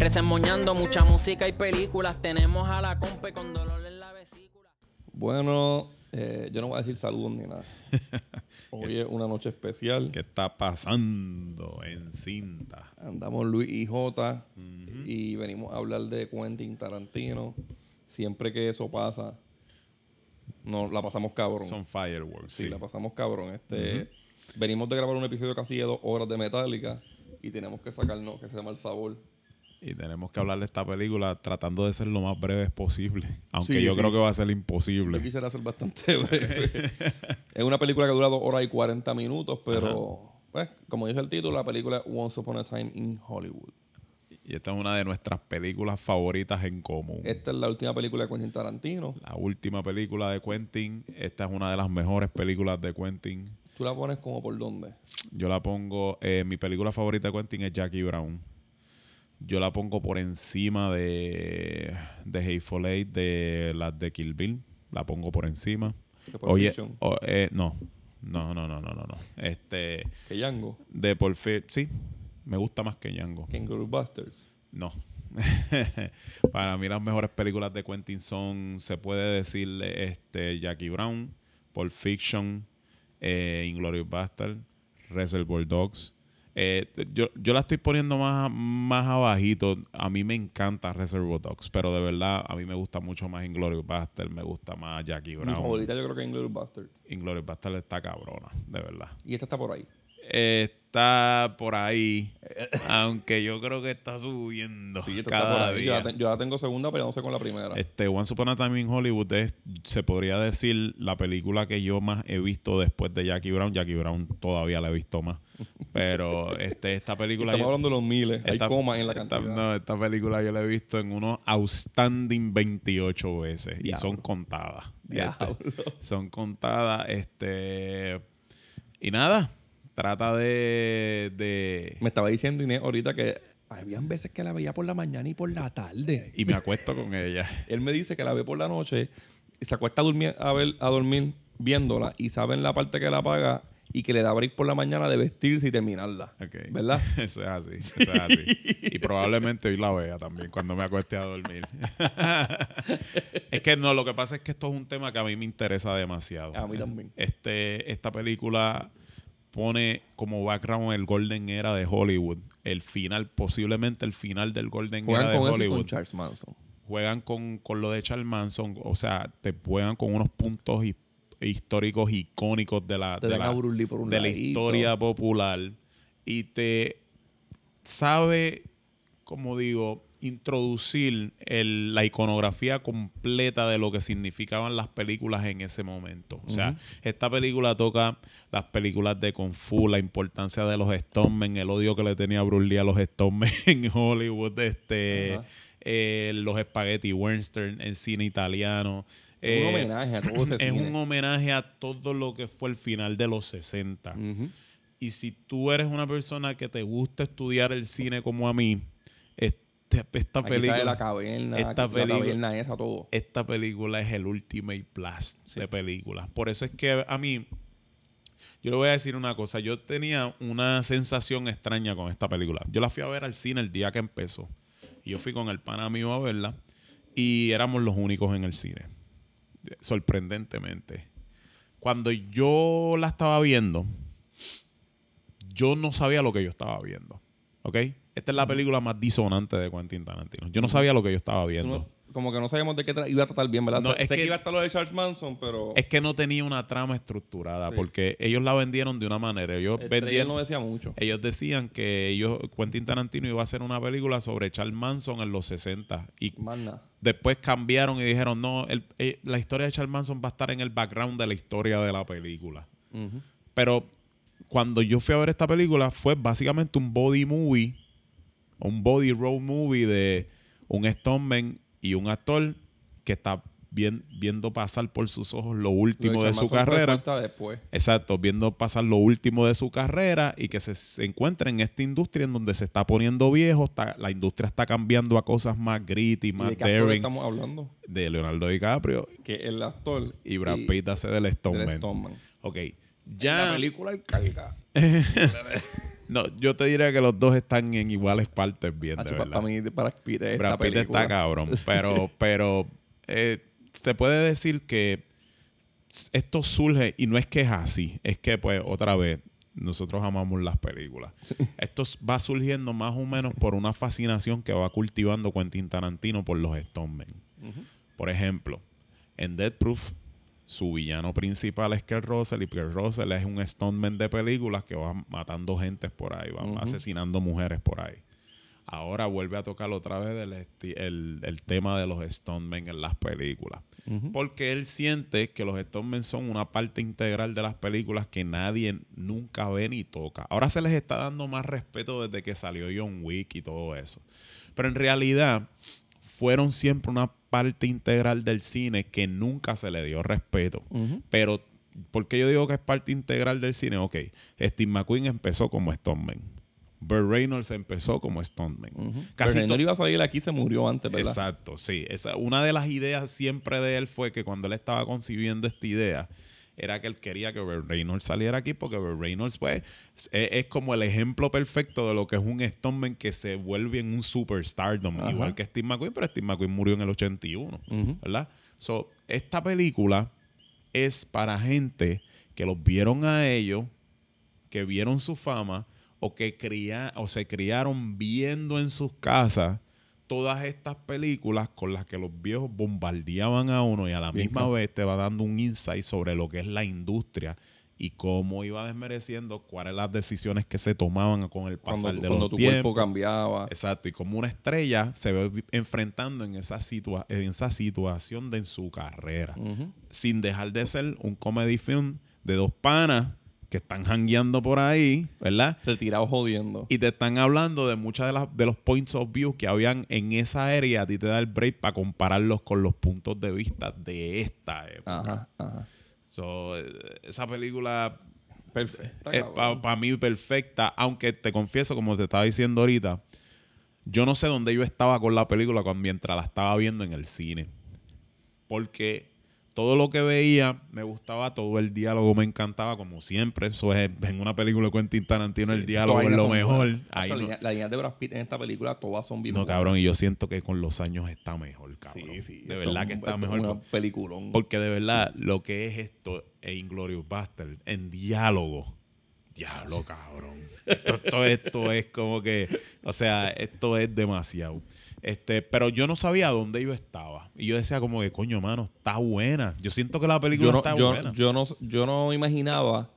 Resemoñando mucha música y películas. Tenemos a la compa con dolor en la vesícula. Bueno, eh, yo no voy a decir saludos ni nada. Hoy es una noche especial. ¿Qué está pasando en cinta? Andamos Luis y Jota y venimos a hablar de Quentin Tarantino. Siempre que eso pasa, nos la pasamos cabrón. Son fireworks. sí, Sí, la pasamos cabrón. Este, Venimos de grabar un episodio casi de dos horas de Metallica y tenemos que sacarnos que se llama El Sabor. Y tenemos que hablar de esta película tratando de ser lo más breves posible. Aunque Sí, yo sí. creo que va a ser Yo imposible. quisiera ser bastante breve. es una película que dura dos horas y 40 minutos, pero pues, como dice el título, la película es Once Upon a Time in Hollywood. Y esta es una de nuestras películas favoritas en común. Esta es la última película de Quentin Tarantino. La última película de Quentin. Esta es una de las mejores películas de Quentin. ¿Tú la pones como por dónde? Yo la pongo. eh, mi película favorita de Quentin es Jackie Brown. Yo la pongo por encima de, de Hateful Eight, de las de Kill Bill. La pongo por encima. Pulp Oye, eh, no. No, no, no, no, no, no. Este, Que Django, de por sí, me gusta más que Django. Kangaroo Busters. No. Para mí las mejores películas de Quentin son, se puede decir, este, Jackie Brown, Pulp Fiction, eh, Inglourious Bastard, Reservoir Dogs. Eh, yo, yo la estoy poniendo más, más abajito. A mí me encanta Reservoir Dogs, pero de verdad a mí me gusta mucho más Inglourious Bastard, me gusta más Jackie Mi Brown. favorita yo creo que es Inglourious Basterds. Inglourious está cabrona, de verdad. Y esta está por ahí. Está por ahí, aunque yo creo que está subiendo Sí, cada por ahí. Yo día. la, te- yo la tengo segunda, pero no sé con la primera. Este, Once Upon a Time in Hollywood es, se podría decir, la película que yo más he visto después de Jackie Brown. Jackie Brown todavía la he visto más. Pero este, esta película... Estamos yo- hablando de los miles. esta- Hay comas en la esta- cantidad. no, esta película yo la he visto en unos outstanding 28 veces. Y son contadas. Este, son contadas. Este... Y nada, trata de... de Me estaba diciendo Inés ahorita que habían veces que la veía por la mañana y por la tarde. y me acuesto con ella. Él me dice que la ve por la noche y se acuesta a dormir, a, ver, a dormir viéndola y sabe en la parte que la apaga y que le da break por la mañana de vestirse y terminarla. ¿Verdad? Eso es así, eso es así. Y probablemente hoy la vea también cuando me acueste a dormir. es que no, lo que pasa es que esto es un tema que a mí me interesa demasiado. A mí también. Este, esta película pone como background el Golden Era de Hollywood. El final, posiblemente el final del Golden Era de con eso y Hollywood. con Charles Manson. juegan con, con lo de Charles Manson, o sea, te juegan con unos puntos hi- históricos icónicos de la, Te de la, por un de historia popular y te sabe, como digo, introducir el- la iconografía completa de lo que significaban las películas en ese momento. O sea, esta película toca las películas de Kung Fu, la importancia de los Stonemen, el odio que le tenía Bruce Lee a los Stonemen en Hollywood, este, eh, los Spaghetti Western en cine italiano. Es un Eh, homenaje a todo ese es un homenaje a todo lo que fue el final de los 60. Ujú. Y si tú eres una persona que te gusta estudiar el cine como a mí, este- esta Aquí sale película, la caverna, esta la película- taberna esa, todo. esta película es el ultimate blast de películas. Por eso es que a mí, yo le voy a decir una cosa, yo tenía una sensación extraña con esta película. Yo la fui a ver al cine el día que empezó. Y yo fui con el pana mío a verla y éramos los únicos en el cine. Sorprendentemente. Cuando yo la estaba viendo, yo no sabía lo que yo estaba viendo. ¿Ok? Esta es la película más disonante de Quentin Tarantino. Yo no sabía lo que yo estaba viendo. no- como que no sabíamos de qué iba a tratar bien, ¿verdad? No, sé es sé que, que- iba a estar lo de Charles Manson, pero Es que no tenía una trama estructurada Sí. porque ellos la vendieron de una manera. Ellos el vendieron, no decía mucho. ellos decían que ellos, Quentin Tarantino iba a hacer una película sobre Charles Manson en los 60 y Más nada. después cambiaron y dijeron no, el- eh, la historia de Charles Manson va a estar en el background de la historia de la película. Pero cuando yo fui a ver esta película fue básicamente un body movie, un body road movie de un Stoneman y un actor que está bien- viendo pasar por sus ojos lo último Lo de su carrera. después. Exacto, viendo pasar lo último de su carrera y que se, se encuentra en esta industria en donde se está poniendo viejo, está- la industria está cambiando a cosas más gritty, ¿Y más de qué actor daring, estamos hablando? de Leonardo DiCaprio Que el actor y Brad Pitt hace del Stoneman. del Stoneman. Ok, La ya... película hay carga. No, yo te diría que los dos están en iguales partes bien, de verdad. para mí, para Pitt es Brad Pitt está cabrón. Pero, pero eh, se puede decir que esto surge, y no es que es así, es que, pues, otra vez, nosotros amamos las películas. Esto va surgiendo más o menos por una fascinación que va cultivando Quentin Tarantino por los Stonemen. Por ejemplo, en Death Proof, su villano principal es Kurt Russell y Kurt Russell es un Stoneman de películas que va matando gente por ahí, va asesinando mujeres por ahí. Ahora vuelve a tocar otra vez el, esti- el- el tema de los Stonemen en las películas. Porque él siente que los Stonemen son una parte integral de las películas que nadie nunca ve ni toca. Ahora se les está dando más respeto desde que salió John Wick y todo eso. Pero en realidad fueron siempre una parte integral del cine que nunca se le dio respeto. Pero, ¿por qué yo digo que es parte integral del cine? Ok, Steve McQueen empezó como Stoneman. Burt Reynolds empezó como Stoneman. To- no iba a salir aquí, se murió antes, ¿verdad? Exacto, sí. Esa, una de las ideas siempre de él fue que cuando él estaba concibiendo esta idea, era que él quería que Burt Reynolds saliera aquí porque Burt Reynolds pues es, es como el ejemplo perfecto de lo que es un Stoneman que se vuelve en un superstardom, Ajá. igual que Steve McQueen, pero Steve McQueen murió en el 81, ¿verdad? So, esta película es para gente que los vieron a ellos, que vieron su fama o que cría, o se criaron viendo en sus casas todas estas películas con las que los viejos bombardeaban a uno y a la misma vez te va dando un insight sobre lo que es la industria y cómo iba desmereciendo cuáles las decisiones que se tomaban con el Cuando, pasar de cuando los tu tiempos. cuerpo cambiaba. Exacto, y como una estrella se ve enfrentando en esa, situa- en esa situación de en su carrera, sin dejar de ser un comedy film de dos panas que están jangueando por ahí, ¿verdad? Retirado jodiendo. Y te están hablando de muchas de, las, de los points of view que habían en esa área y a ti te da el break para compararlos con los puntos de vista de esta época. Ajá, ajá. So, eh, esa película Perfecto. es para mí perfecta, aunque te confieso, como te estaba diciendo ahorita, yo no sé dónde yo estaba con la película cuando, mientras la estaba viendo en el cine. Porque todo lo que veía me gustaba, todo el diálogo me encantaba, como siempre. Eso es en una película de Quentin Tarantino, el diálogo es lo mejor. Ahí no, Las líneas de Brad Pitt en esta película todas son bien no, buenas. cabrón, y yo siento que con los años está mejor, cabrón. Sí, sí. De verdad es que está es mejor. Una peliculón. Porque de verdad, lo que es esto e Inglorious Bastard en diálogo. Diablo, cabrón. Esto, esto, esto es como que, o sea, esto es demasiado. Este, pero yo no sabía dónde yo estaba. Y yo decía como que, coño, mano, está buena. Yo siento que la película yo, no, está yo, buena. yo, no, yo no imaginaba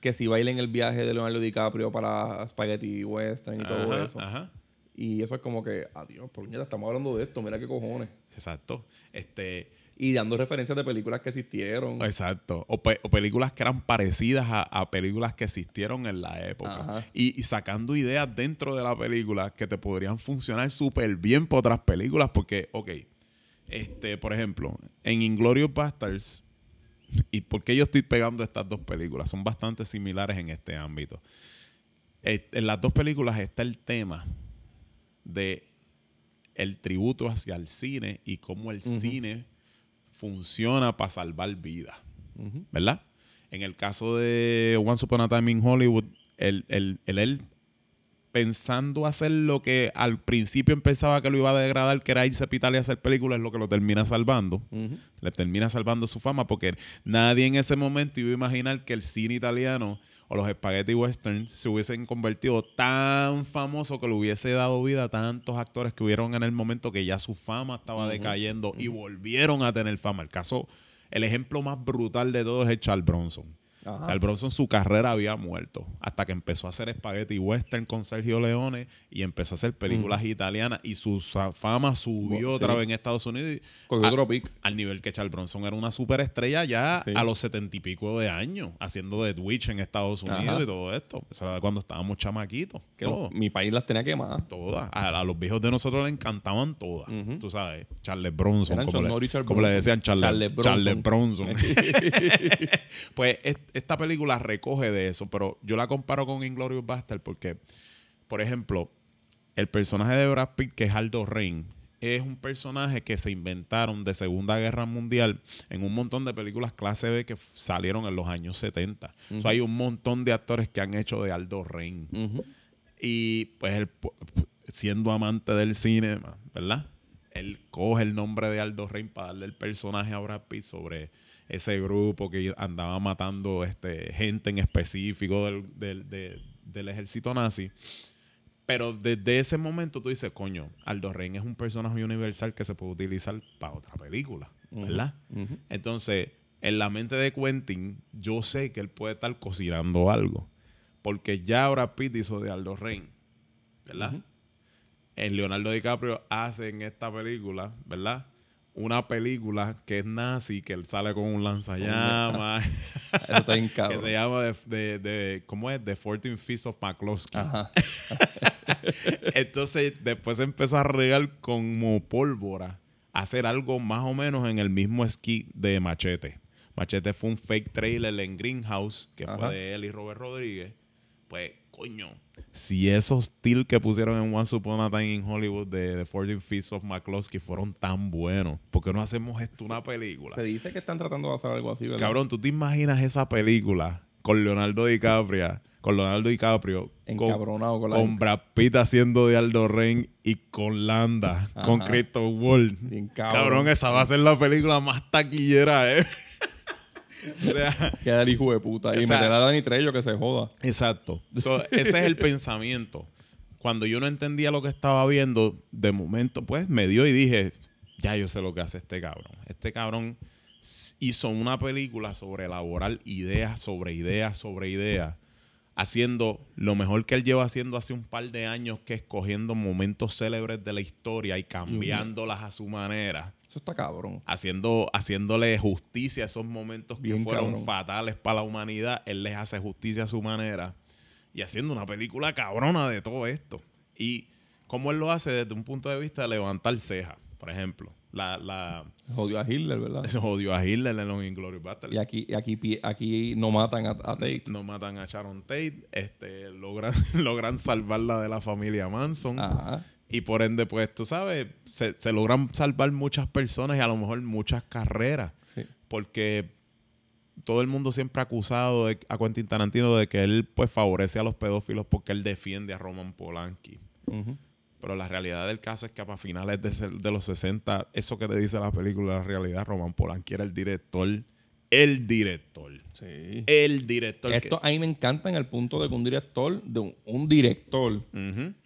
que si bailen el viaje de Leonardo DiCaprio para Spaghetti Western y todo eso. Ajá. Y eso es como que, adiós, por estamos hablando de esto, mira qué cojones. Exacto. Este, Y dando referencias de películas que existieron. Exacto. O, pe- o películas que eran parecidas a, a películas que existieron en la época. Y, y sacando ideas dentro de la película que te podrían funcionar súper bien para otras películas. Porque, ok, este, por ejemplo, en Inglorious Bastards, ¿y por qué yo estoy pegando estas dos películas? Son bastante similares en este ámbito. En las dos películas está el tema de el tributo hacia el cine y cómo el cine funciona para salvar vidas. ¿Verdad? En el caso de Once Upon a Time in Hollywood, el, el, el- él pensando hacer lo que al principio pensaba que lo iba a degradar, que era irse a Italia a hacer películas, es lo que lo termina salvando. Le termina salvando su fama porque nadie en ese momento iba a imaginar que el cine italiano o los spaghetti western se hubiesen convertido tan famoso que le hubiese dado vida a tantos actores que hubieron en el momento que ya su fama estaba decayendo y volvieron a tener fama. El caso, el ejemplo más brutal de todos es Charles Bronson. Ajá. Charles Bronson, su carrera había muerto. Hasta que empezó a hacer spaghetti western con Sergio Leone y empezó a hacer películas italianas. Y su fama subió Sí. otra vez en Estados Unidos. a- otro pick. al nivel que Charles Bronson era una superestrella ya Sí. a los setenta y pico de años, haciendo de Twitch en Estados Unidos Ajá. y todo esto. Eso era cuando estábamos chamaquitos. Que todo. mi país las tenía quemadas. Todas. A, a los viejos de nosotros le encantaban todas. Tú sabes, Charles Bronson, como, le, Norris, Charles como le Bronson. decían Charles, Charles Charles Bronson. Pues es- esta película recoge de eso, pero yo la comparo con Inglorious Bastard porque, por ejemplo, el personaje de Brad Pitt, que es Aldo Rain, es un personaje que se inventaron de Segunda Guerra Mundial en un montón de películas clase B que salieron en los años 70. O sea, hay un montón de actores que han hecho de Aldo Rain. Y pues él, siendo amante del cine, ¿verdad? Él coge el nombre de Aldo Rain para darle el personaje a Brad Pitt sobre ese grupo que andaba matando este, gente en específico del, del- de- del ejército nazi. Pero desde ese momento tú dices, coño, Aldo Rain es un personaje universal que se puede utilizar para otra película, ¿verdad? Entonces, en la mente de Quentin, yo sé que él puede estar cocinando algo. Porque ya Brad Pitt hizo de Aldo Rain, ¿verdad? El Leonardo DiCaprio hace en esta película, ¿verdad? Una película que es nazi, que él sale con un lanzallamas, Eso está bien que se llama de, de, de- ¿cómo es? The 14 Feast of McCloskey. Ajá. Entonces, después empezó a regar como pólvora, a hacer algo más o menos en el mismo esquí de Machete. Machete fue un fake trailer en Greenhouse, que Ajá. fue de él y Robert Rodríguez. Pues, coño, si esos still que pusieron en Once Upon a Time in Hollywood de The 14 Feast of McCloskey fueron tan buenos, ¿por qué no hacemos esto una película? Se dice que están tratando de hacer algo así, ¿verdad? Cabrón, ¿tú te imaginas esa película con Leonardo DiCaprio? Con Leonardo DiCaprio. Encabronado con la- con Brad Pitt haciendo de Aldo Rain y con Landa, con. Christoph. Bien cabrón. cabrón. esa va a ser la película más taquillera, ¿eh? O sea, Queda el hijo de puta. Y meter a Dani Trejo que se joda. Exacto. So, ese es el pensamiento. Cuando yo no entendía lo que estaba viendo, de momento, pues me dio y dije, ya yo sé lo que hace este cabrón. Este cabrón hizo una película sobre elaborar ideas sobre ideas sobre ideas, haciendo lo mejor que él lleva haciendo hace un par de años, que es cogiendo momentos célebres de la historia y cambiándolas a su manera Eso está cabrón. haciendo, haciéndole justicia a esos momentos que fueron cabrón. fatales para la humanidad. Él les hace justicia a su manera y haciendo una película cabrona de todo esto. Y cómo él lo hace desde un punto de vista de levantar cejas, por ejemplo. La, la Jodió a Hitler, ¿verdad? se odió a Hitler en los Inglourious Basterds. Y aquí, aquí, aquí no matan a, a Tate. No matan a Sharon Tate, este, logran, logran salvarla de la familia Manson. Ajá. Y por ende, pues tú sabes, se, se logran salvar muchas personas y a lo mejor muchas carreras. Sí. Porque todo el mundo siempre ha acusado de- a Quentin Tarantino de que él pues favorece a los pedófilos porque él defiende a Roman Polanski. Pero la realidad del caso es que para finales de, ser- de los 60, eso que te dice la película, la realidad, Roman Polanski era el director. El director. Sí. El director. que- Esto a mí me encanta en el punto de que un director, de un, un director.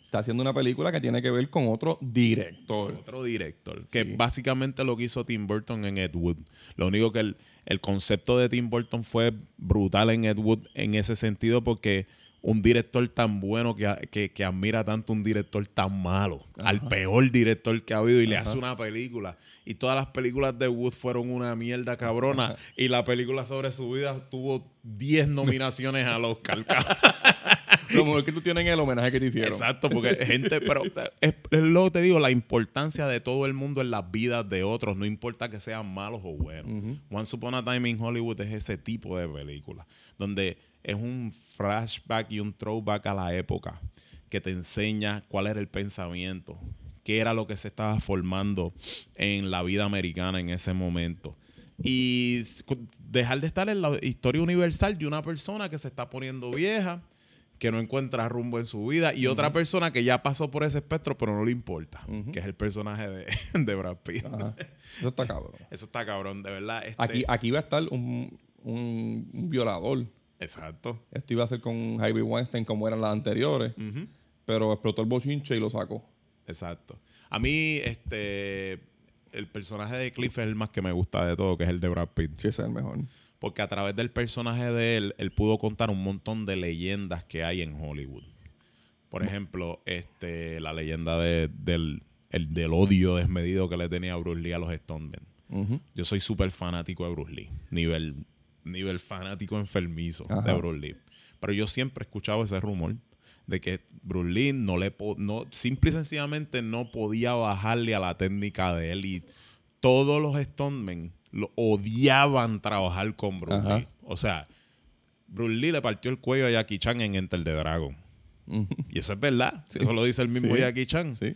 Está haciendo una película que tiene que ver con otro director. Otro director. Que Sí. básicamente lo que hizo Tim Burton en Ed Wood. Lo único que el, el concepto de Tim Burton fue brutal en Ed Wood en ese sentido porque un director tan bueno que, que, que admira tanto un director tan malo, al peor director que ha habido y le hace una película. Y todas las películas de Wood fueron una mierda cabrona. Y la película sobre su vida tuvo 10 nominaciones al Oscar. Lo mejor que tú tienes en el homenaje que te hicieron. Exacto, porque gente, pero es, es lo que te digo, la importancia de todo el mundo en las vidas de otros, no importa que sean malos o buenos. Once Upon a Time in Hollywood es ese tipo de película, donde es un flashback y un throwback a la época que te enseña cuál era el pensamiento, qué era lo que se estaba formando en la vida americana en ese momento. Y dejar de estar en la historia universal de una persona que se está poniendo vieja, que no encuentra rumbo en su vida, y otra persona que ya pasó por ese espectro, pero no le importa, que es el personaje de, de Brad Pitt. Ajá. Eso está cabrón. Eso está cabrón, de verdad. este- Aquí, aquí va a estar un- un violador. Exacto. Esto iba a ser con Harvey Weinstein como eran las anteriores. Pero explotó el bochinche y lo sacó. Exacto. A mí, este, el personaje de Cliff es el más que me gusta de todo, que es el de Brad Pitt. Sí, ese es el mejor. Porque a través del personaje de él, él pudo contar un montón de leyendas que hay en Hollywood. Por ejemplo, este, la leyenda de- del, el- del odio desmedido que le tenía Bruce Lee a los Stonemen. Ujú. Yo soy súper fanático de Bruce Lee. Nivel, nivel fanático enfermizo Ajá. de Bruce Lee. Pero yo siempre he escuchado ese rumor de que Bruce Lee no le po- no, simple y sencillamente no podía bajarle a la técnica de él. Y todos los Stonemen lo odiaban trabajar con Bruce Ajá. Lee. O sea, Bruce Lee le partió el cuello a Jackie Chan en Enter the Dragon. Y eso es verdad. Eso lo dice el mismo Sí. Jackie Chan. Sí.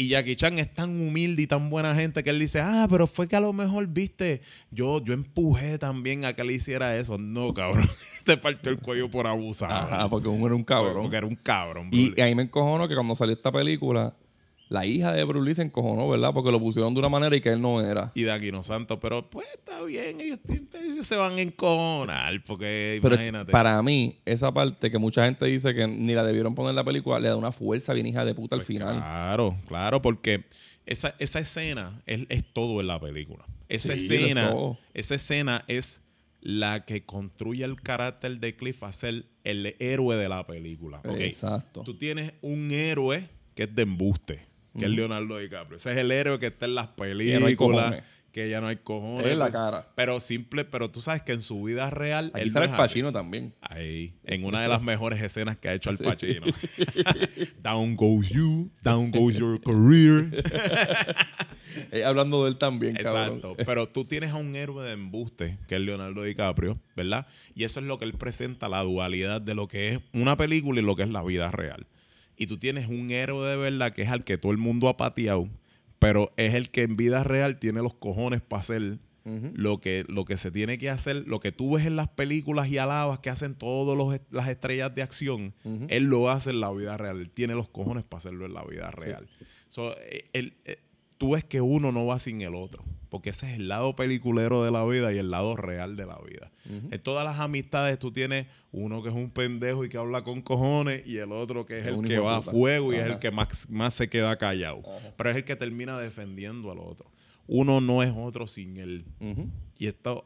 Y Jackie Chan es tan humilde y tan buena gente que él dice, ah, pero fue que a lo mejor, viste, yo, yo empujé también a que le hiciera eso. No, cabrón. Te partió el cuello por abusar. Ajá, porque uno era un cabrón. Porque era un cabrón. Y Lee. ahí me encojonó que cuando salió esta película, la hija de Bruce Lee se encojonó, ¿verdad? Porque lo pusieron de una manera y que él no era. Y de Aquino Santos, pero pues está bien, ellos, ellos se van a encojonar, porque Pero imagínate. para mí, esa parte que mucha gente dice que ni la debieron poner en la película, le da una fuerza bien hija de puta al Pues final. Claro, claro, porque esa, esa escena es, es todo en la película. Esa Sí, escena, esa escena es la que construye el carácter de Cliff a ser el héroe de la película. Exacto. Tú tienes un héroe que es de embuste, que es Leonardo DiCaprio. Ese es el héroe que está en las películas, que ya no hay cojones. Es la pues, cara. Pero simple, pero tú sabes que en su vida real Aquí él no sale es el así. Pacino también. Ahí, en una de las mejores escenas que ha hecho Al Pacino. down goes you, down goes your career. Eh, hablando de él también, cabrón. Exacto. Pero tú tienes a un héroe de embuste, que es Leonardo DiCaprio, ¿verdad? Y eso es lo que él presenta, la dualidad de lo que es una película y lo que es la vida real. Y tú tienes un héroe de verdad que es al que todo el mundo ha pateado, pero es el que en vida real tiene los cojones para hacer lo, que, lo que se tiene que hacer, lo que tú ves en las películas y alabas que hacen todas las estrellas de acción, él lo hace en la vida real, él tiene los cojones para hacerlo en la vida real. So, eh, él, eh, tú ves que uno no va sin el otro, porque ese es el lado peliculero de la vida y el lado real de la vida. En todas las amistades tú tienes uno que es un pendejo y que habla con cojones y el otro que es el que va a fuego y es el que más, más se queda callado. Pero es el que termina defendiendo al otro. Uno no es otro sin él. Y esto,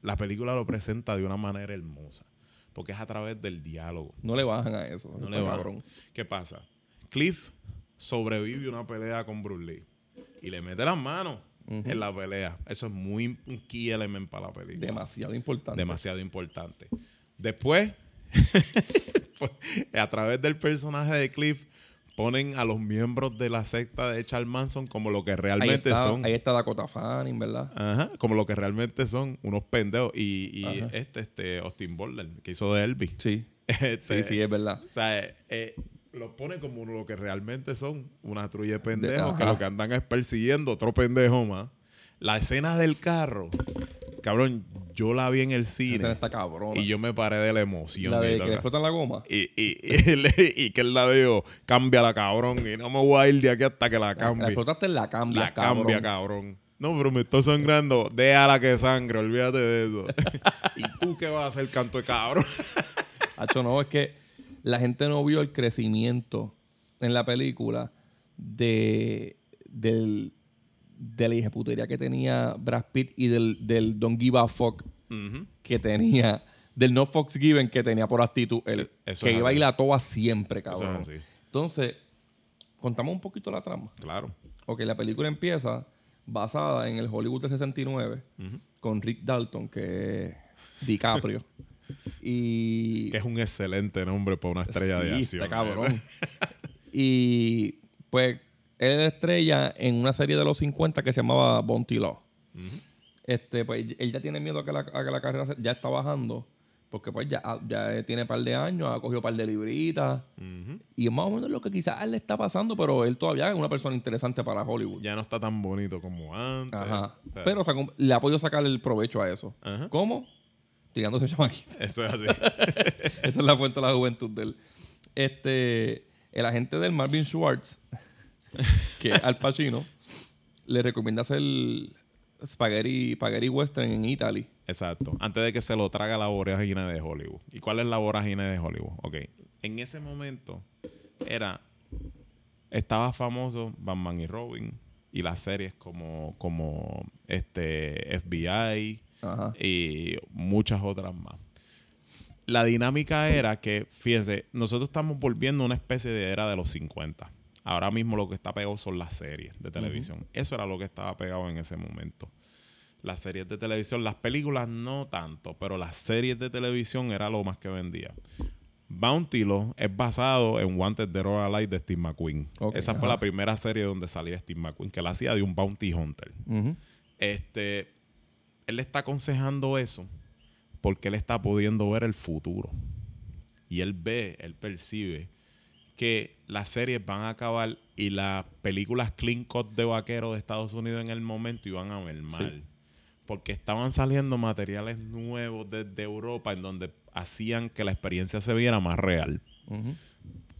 la película lo presenta de una manera hermosa, porque es a través del diálogo. No le bajan a eso. No está le va. cabrón. ¿Qué pasa? Cliff sobrevive una pelea con Bruce Lee y le mete las manos en la pelea. Eso es muy un key element para la película. Demasiado importante. Demasiado importante. Después, pues, a través del personaje de Cliff, ponen a los miembros de la secta de Charles Manson como lo que Ahí realmente está, son. ahí está Dakota Fanning, ¿verdad? Ajá, como lo que realmente son unos pendejos. Y, este, este, Austin Butler, que hizo de Elvis. Sí. Este, Sí, sí, es verdad. O sea, eh, eh, los pone como lo que realmente son, una trulla de pendejos De- que lo que andan es persiguiendo otro pendejo más. La escena del carro, cabrón, yo la vi en el cine y yo me paré de la emoción. la de y, que le explotan la goma. y, y, y, y que él la dijo, cámbiala, cabrón, y no me voy a ir de aquí hasta que la La cambie. explotaste en la cambia, La cabrón. cambia, cabrón. No, pero me está sangrando. Déjala que sangre, olvídate de eso. ¿Y tú qué vas a hacer, canto de cabrón? Hacho, no, es que la gente no vio el crecimiento en la película de, del, de la hijeputería que tenía Brad Pitt y del, del Don't Give a Fuck que tenía, del No Fox Given que tenía por actitud él. E- eso que iba así. y la toba siempre, Eso es cabrón. así. Entonces, contamos un poquito la trama. Claro. Ok, la película empieza basada en el Hollywood del 69 con Rick Dalton, que es DiCaprio. y Que es un excelente nombre para una estrella de acción. y pues él era estrella en una serie de los 50 que se llamaba Bounty Law. Este, pues él ya tiene miedo a que la, a que la carrera se- ya está bajando. Porque pues ya, ya tiene par de años, ha cogido par de libritas. Y es más o menos lo que quizás a él le está pasando, pero él todavía es una persona interesante para Hollywood. Ya no está tan bonito como antes. Ajá. O sea, Pero le ha podido sacar el provecho a eso. ¿Cómo? Tirándose chamaquita. Eso es así. Esa es la fuente de la juventud de él. Este, el agente del Marvin Schwartz, que es Al Pacino, le recomienda hacer spaghetti, spaghetti western en Italy. Exacto. Antes de que se lo traga la vorágine de Hollywood. ¿Y cuál es la vorágine de Hollywood? Ok. En ese momento era. Estaba famoso Batman y Robin. Y las series como, como este FBI, Ajá. y muchas otras más. La dinámica era que, fíjense, nosotros estamos volviendo a una especie de era de los 50. Ahora mismo lo que está pegado son las series de televisión. Eso era lo que estaba pegado en ese momento. Las series de televisión, las películas no tanto, pero las series de televisión era lo más que vendía. Bounty Law es basado en Wanted Dead or Alive de Steve McQueen. Esa fue la primera serie donde salía Steve McQueen, que la hacía de un bounty hunter. Este, él está aconsejando eso porque él está pudiendo ver el futuro. Y él ve, él percibe que las series van a acabar y las películas clean cut de vaqueros de Estados Unidos en el momento iban a ver mal. Porque estaban saliendo materiales nuevos desde Europa en donde hacían que la experiencia se viera más real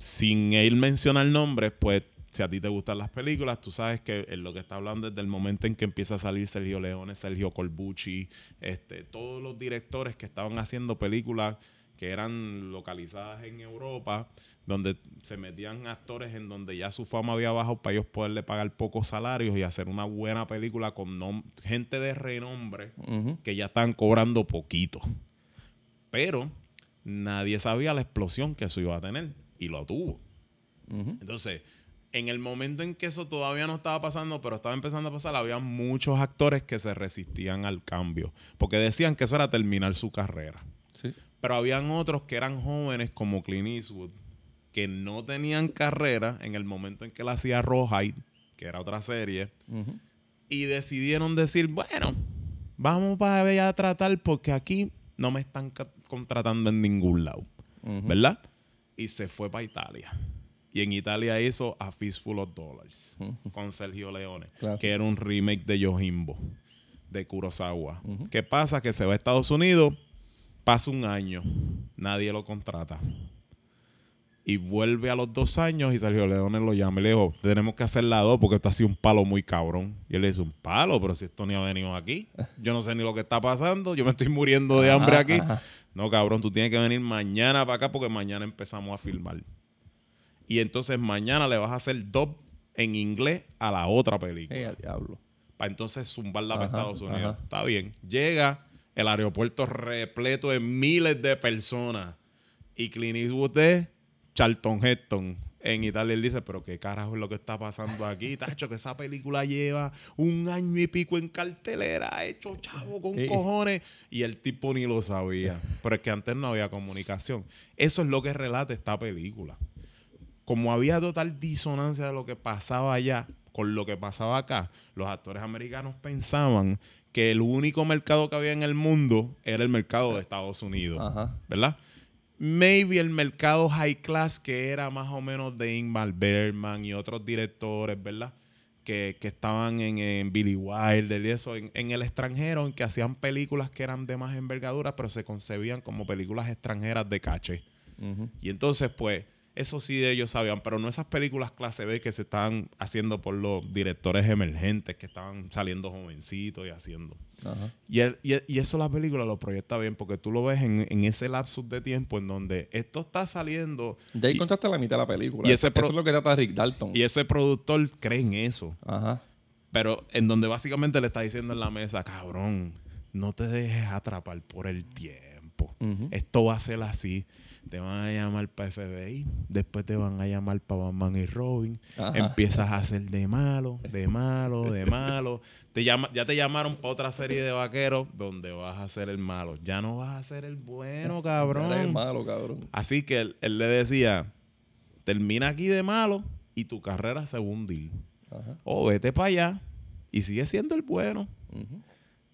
sin él mencionar nombres, pues si a ti te gustan las películas, tú sabes que es lo que está hablando desde el momento en que empieza a salir Sergio Leone, Sergio Corbucci, este, todos los directores que estaban haciendo películas que eran localizadas en Europa, donde se metían actores en donde ya su fama había bajado para ellos poderle pagar pocos salarios y hacer una buena película con gente de renombre que ya están cobrando poquito. Pero nadie sabía la explosión que eso iba a tener y lo tuvo. Entonces, en el momento en que eso todavía no estaba pasando, pero estaba empezando a pasar, había muchos actores que se resistían al cambio, porque decían que eso era terminar su carrera. Sí. Pero habían otros que eran jóvenes como Clint Eastwood, que no tenían carrera en el momento en que él hacía Rawhide, que era otra serie, y decidieron decir, bueno, vamos para allá a tratar porque aquí no me están contratando en ningún lado. ¿verdad? Y se fue para Italia. Y en Italia hizo A Fistful of Dollars con Sergio Leone, que era un remake de Yojimbo, de Kurosawa. ¿Qué pasa? Que se va a Estados Unidos, pasa un año, nadie lo contrata. Y vuelve a los dos años y Sergio Leone lo llama y le dijo, tenemos que hacer la dos porque esto ha sido un palo muy cabrón. Y él le dice, un palo, pero si esto ni ha venido aquí. Yo no sé ni lo que está pasando, yo me estoy muriendo de hambre aquí. ajá. No, cabrón, tú tienes que venir mañana para acá porque mañana empezamos a filmar. Y entonces mañana le vas a hacer dub en inglés a la otra película Ey, al diablo. para entonces zumbarla para Estados Unidos. ajá. Está bien. Llega el aeropuerto repleto de miles de personas. Y Clint Eastwood es Charlton Heston. En Italia él dice, pero qué carajo es lo que está pasando aquí, Tacho, que esa película lleva un año y pico en cartelera, ha hecho chavo con Sí. cojones. Y el tipo ni lo sabía. Pero es que antes no había comunicación. Eso es lo que relata esta película como había total disonancia de lo que pasaba allá con lo que pasaba acá, los actores americanos pensaban que el único mercado que había en el mundo era el mercado de Estados Unidos, Ajá. ¿verdad? Maybe el mercado high class que era más o menos de Ingmar Bergman y otros directores, ¿verdad? Que, que estaban en, en Billy Wilder y eso, en, en el extranjero, en que hacían películas que eran de más envergadura, pero se concebían como películas extranjeras de caché. Y entonces, pues, eso sí de ellos sabían, pero no esas películas clase B que se estaban haciendo por los directores emergentes que estaban saliendo jovencitos y haciendo. Ajá. Y, el- y, y eso la película lo proyecta bien, porque tú lo ves en, en ese lapsus de tiempo en donde esto está saliendo Ya ahí contaste la mitad de la película. y ese Eso es lo que trata Rick Dalton. y ese productor cree en eso. Ajá. Pero en donde básicamente le está diciendo en la mesa, cabrón, no te dejes atrapar por el tiempo. Esto va a ser así. Te van a llamar para FBI, después te van a llamar para Batman y Robin. Ajá. Empiezas a ser de malo, de malo, de malo. Te llama, ya te llamaron para otra serie de vaqueros donde vas a ser el malo. Ya no vas a ser el bueno, cabrón. Eres malo, cabrón. Así que él, él le decía, termina aquí de malo y tu carrera se va a hundir. O vete para allá y sigue siendo el bueno. Ujú.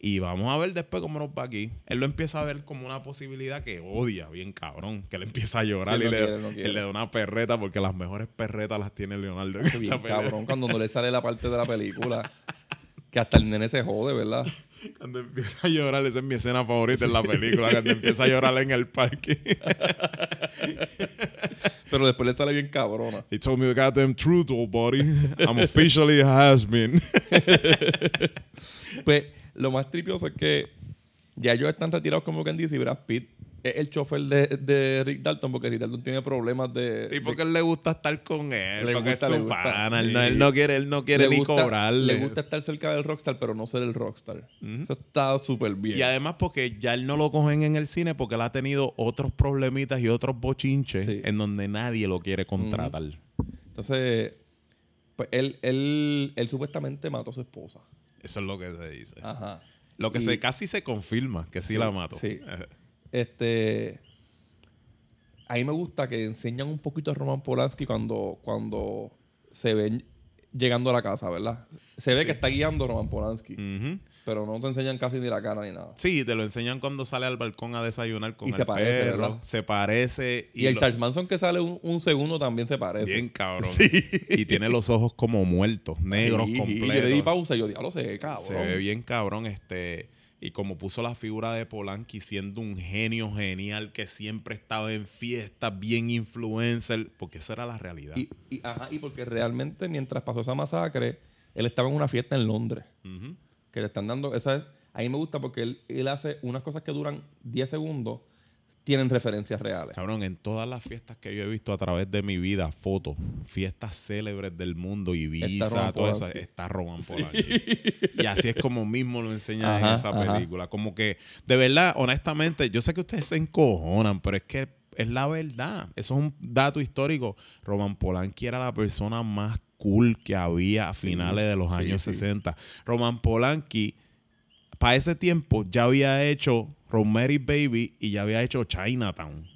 Y vamos a ver después cómo nos va aquí. Él lo empieza a ver como una posibilidad que odia, bien cabrón. Que él empieza a llorar Sí, y no le, quiere, no quiere. él le da una perreta porque las mejores perretas las tiene Leonardo Bien cabrón cuando no le sale la parte de la película. Que hasta el nene se jode, ¿verdad? Cuando empieza a llorar, esa es mi escena favorita en la película. cuando empieza a llorar en el parque. Pero después le sale bien cabrona. He told me the goddamn truth, old buddy. I'm officially a has-been. Pues lo más tripioso es que ya ellos están retirados como quien dice y Brad Pitt es el chofer de, de Rick Dalton porque Rick Dalton tiene problemas de... Y porque él le gusta estar con él, Le porque gusta, es su gusta. pana. Él, no, Sí. él no quiere, él no quiere le ni gusta- cobrarle. Le gusta estar cerca del rockstar, pero no ser el rockstar. Eso está súper bien. Y además porque ya él no lo cogen en el cine porque él ha tenido otros problemitas y otros bochinches Sí. en donde nadie lo quiere contratar. Entonces, pues él, él, él supuestamente mató a su esposa. Eso es lo que se dice. Ajá. Lo que Y- se casi se confirma que sí, la mató. sí. Este. A mí me gusta que enseñan un poquito a Roman Polanski cuando, cuando se ven llegando a la casa, ¿verdad? Se ve Sí. que está guiando Roman Polanski, Ujú. Pero no te enseñan casi ni la cara ni nada. Sí, te lo enseñan cuando sale al balcón a desayunar con Y el se parece, perro. ¿verdad? Se parece. Y, el lo- Charles Manson que sale un, un segundo también se parece. Bien cabrón. Y tiene los ojos como muertos, negros Sí, completos. Yo le di pausa y yo, diablo, se ve cabrón. Se ve bien cabrón, este. Y como puso la figura de Polanski siendo un genio genial que siempre estaba en fiestas, bien influencer, porque eso era la realidad. Y, y- ajá, y porque realmente mientras pasó esa masacre, él estaba en una fiesta en Londres. Ujú. Que le están dando. Esa es, a mí me gusta porque él, él hace unas cosas que duran 10 segundos, tienen referencias reales. Cabrón, en todas las fiestas que yo he visto a través de mi vida, fotos, fiestas célebres del mundo, Ibiza, todo eso, está Roman Polanski. Y así es como mismo lo enseñan en esa ajá. película. Como que, de verdad, honestamente, yo sé que ustedes se encojonan, pero es que es la verdad. Eso es un dato histórico. Roman Polanski era la persona más cool que había a finales de los años sí. 60. Roman Polanski, para ese tiempo, ya había hecho Rosemary Baby y ya había hecho Chinatown.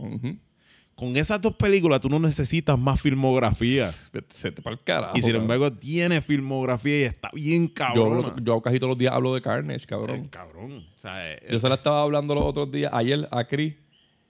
Con esas dos películas tú no necesitas más filmografía. Se te para el carajo. Y sin cabrón. embargo tiene filmografía y está bien yo, cabrón. yo casi todos los días hablo de Carnage, cabrón. cabrón. O sea, eh, Yo se la estaba hablando los otros días, ayer a Chris,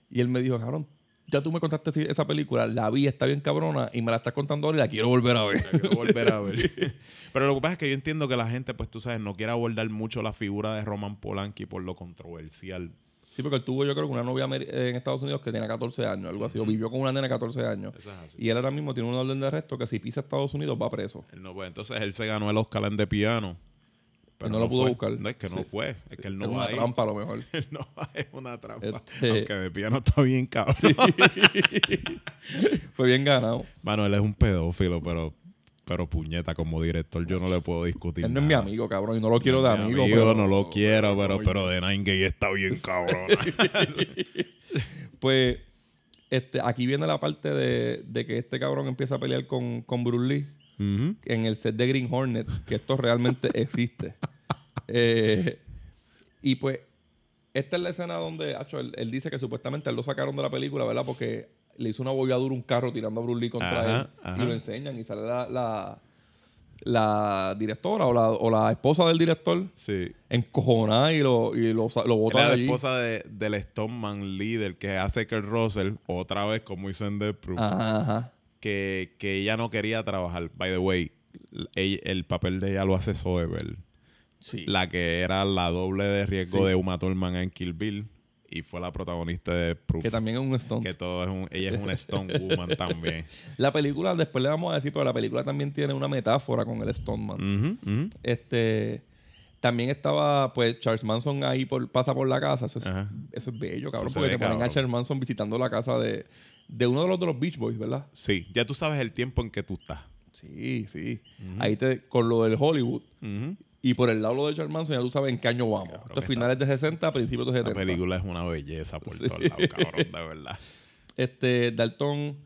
y él me dijo, cabrón, ya tú me contaste esa película, la vi, está bien cabrona, y me la estás contando ahora y la quiero volver a ver. quiero volver a ver. Pero lo que pasa es que yo entiendo que la gente, pues tú sabes, no quiere abordar mucho la figura de Roman Polanski por lo controversial. Sí, porque él tuvo, yo creo que una novia en Estados Unidos que tenía 14 años, algo así, o vivió con una nena de 14 años. Eso es así. Y él ahora mismo tiene una orden de arresto que si pisa Estados Unidos va preso. Él no, pues, entonces él se ganó el Oscar en de piano. Pero no lo pudo fue. buscar. No es que no Sí. fue, es que él no es va una ahí. trampa a lo mejor. Él no va, es una trampa. Este- Aunque de piano está bien cabrón. Fue bien ganado. Mano, él es un pedófilo, pero, pero puñeta, como director yo no le puedo discutir. Él no es mi amigo, cabrón, y no lo quiero de Mi amigo. amigo, pero- no lo quiero, pero, pero de Nine Gay está bien cabrón. Pues este, aquí viene la parte de, de que este cabrón empieza a pelear con, con Bruce Lee En el set de Green Hornet, que esto realmente existe. Eh, y pues, esta es la escena donde acho, él, él dice que supuestamente él lo sacaron de la película, ¿verdad? Porque le hizo una bolladura un carro tirando a Bruce Lee contra Ajá, él. ajá. Y lo enseñan y sale la, la, la directora o la, o la esposa del director Sí. encojonada y lo, y lo, lo bota Era de la esposa de, del Stoneman líder que hace que el Russell, otra vez como hizo en Death Proof, Ajá, ajá. Que, que ella no quería trabajar. By the way, el, el papel de ella lo hace Zoe Bell, Sí. la que era la doble de riesgo Sí. de Uma Thurman en Kill Bill y fue la protagonista de Proof. que también es un stunt. que todo es un, ella es una Stone Woman también. La película, después le vamos a decir, pero la película también tiene una metáfora con el Stoneman. Ujú, ujú. Este. También estaba, pues, Charles Manson ahí por, pasa por la casa. Eso es, eso es bello, cabrón. porque ve te ponen a. Charles Manson visitando la casa de, de uno de los de los Beach Boys, ¿verdad? Sí, ya tú sabes el tiempo en que tú estás. Sí, sí. Ahí te, con lo del Hollywood. Y por el lado lo de Charles Manson, ya tú sabes en qué año vamos. Esto es finales de 60, principios de La 70. película es una belleza por todos lados, cabrón, de verdad. Este, Dalton,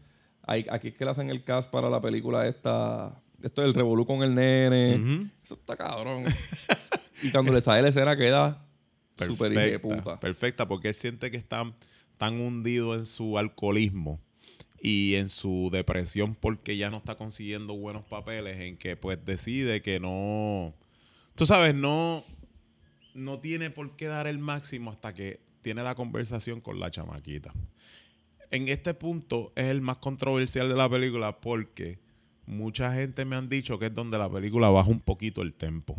ahí- aquí es que le hacen el cast para la película esta. Esto es el revolú con el nene. Eso está cabrón. y cuando le sale la escena queda súper puta. perfecta, porque él siente que está tan hundido en su alcoholismo y en su depresión porque ya no está consiguiendo buenos papeles, en que pues decide que no, tú sabes, no, no tiene por qué dar el máximo hasta que tiene la conversación con la chamaquita. En este punto es el más controversial de la película porque mucha gente me han dicho que es donde la película baja un poquito el tempo.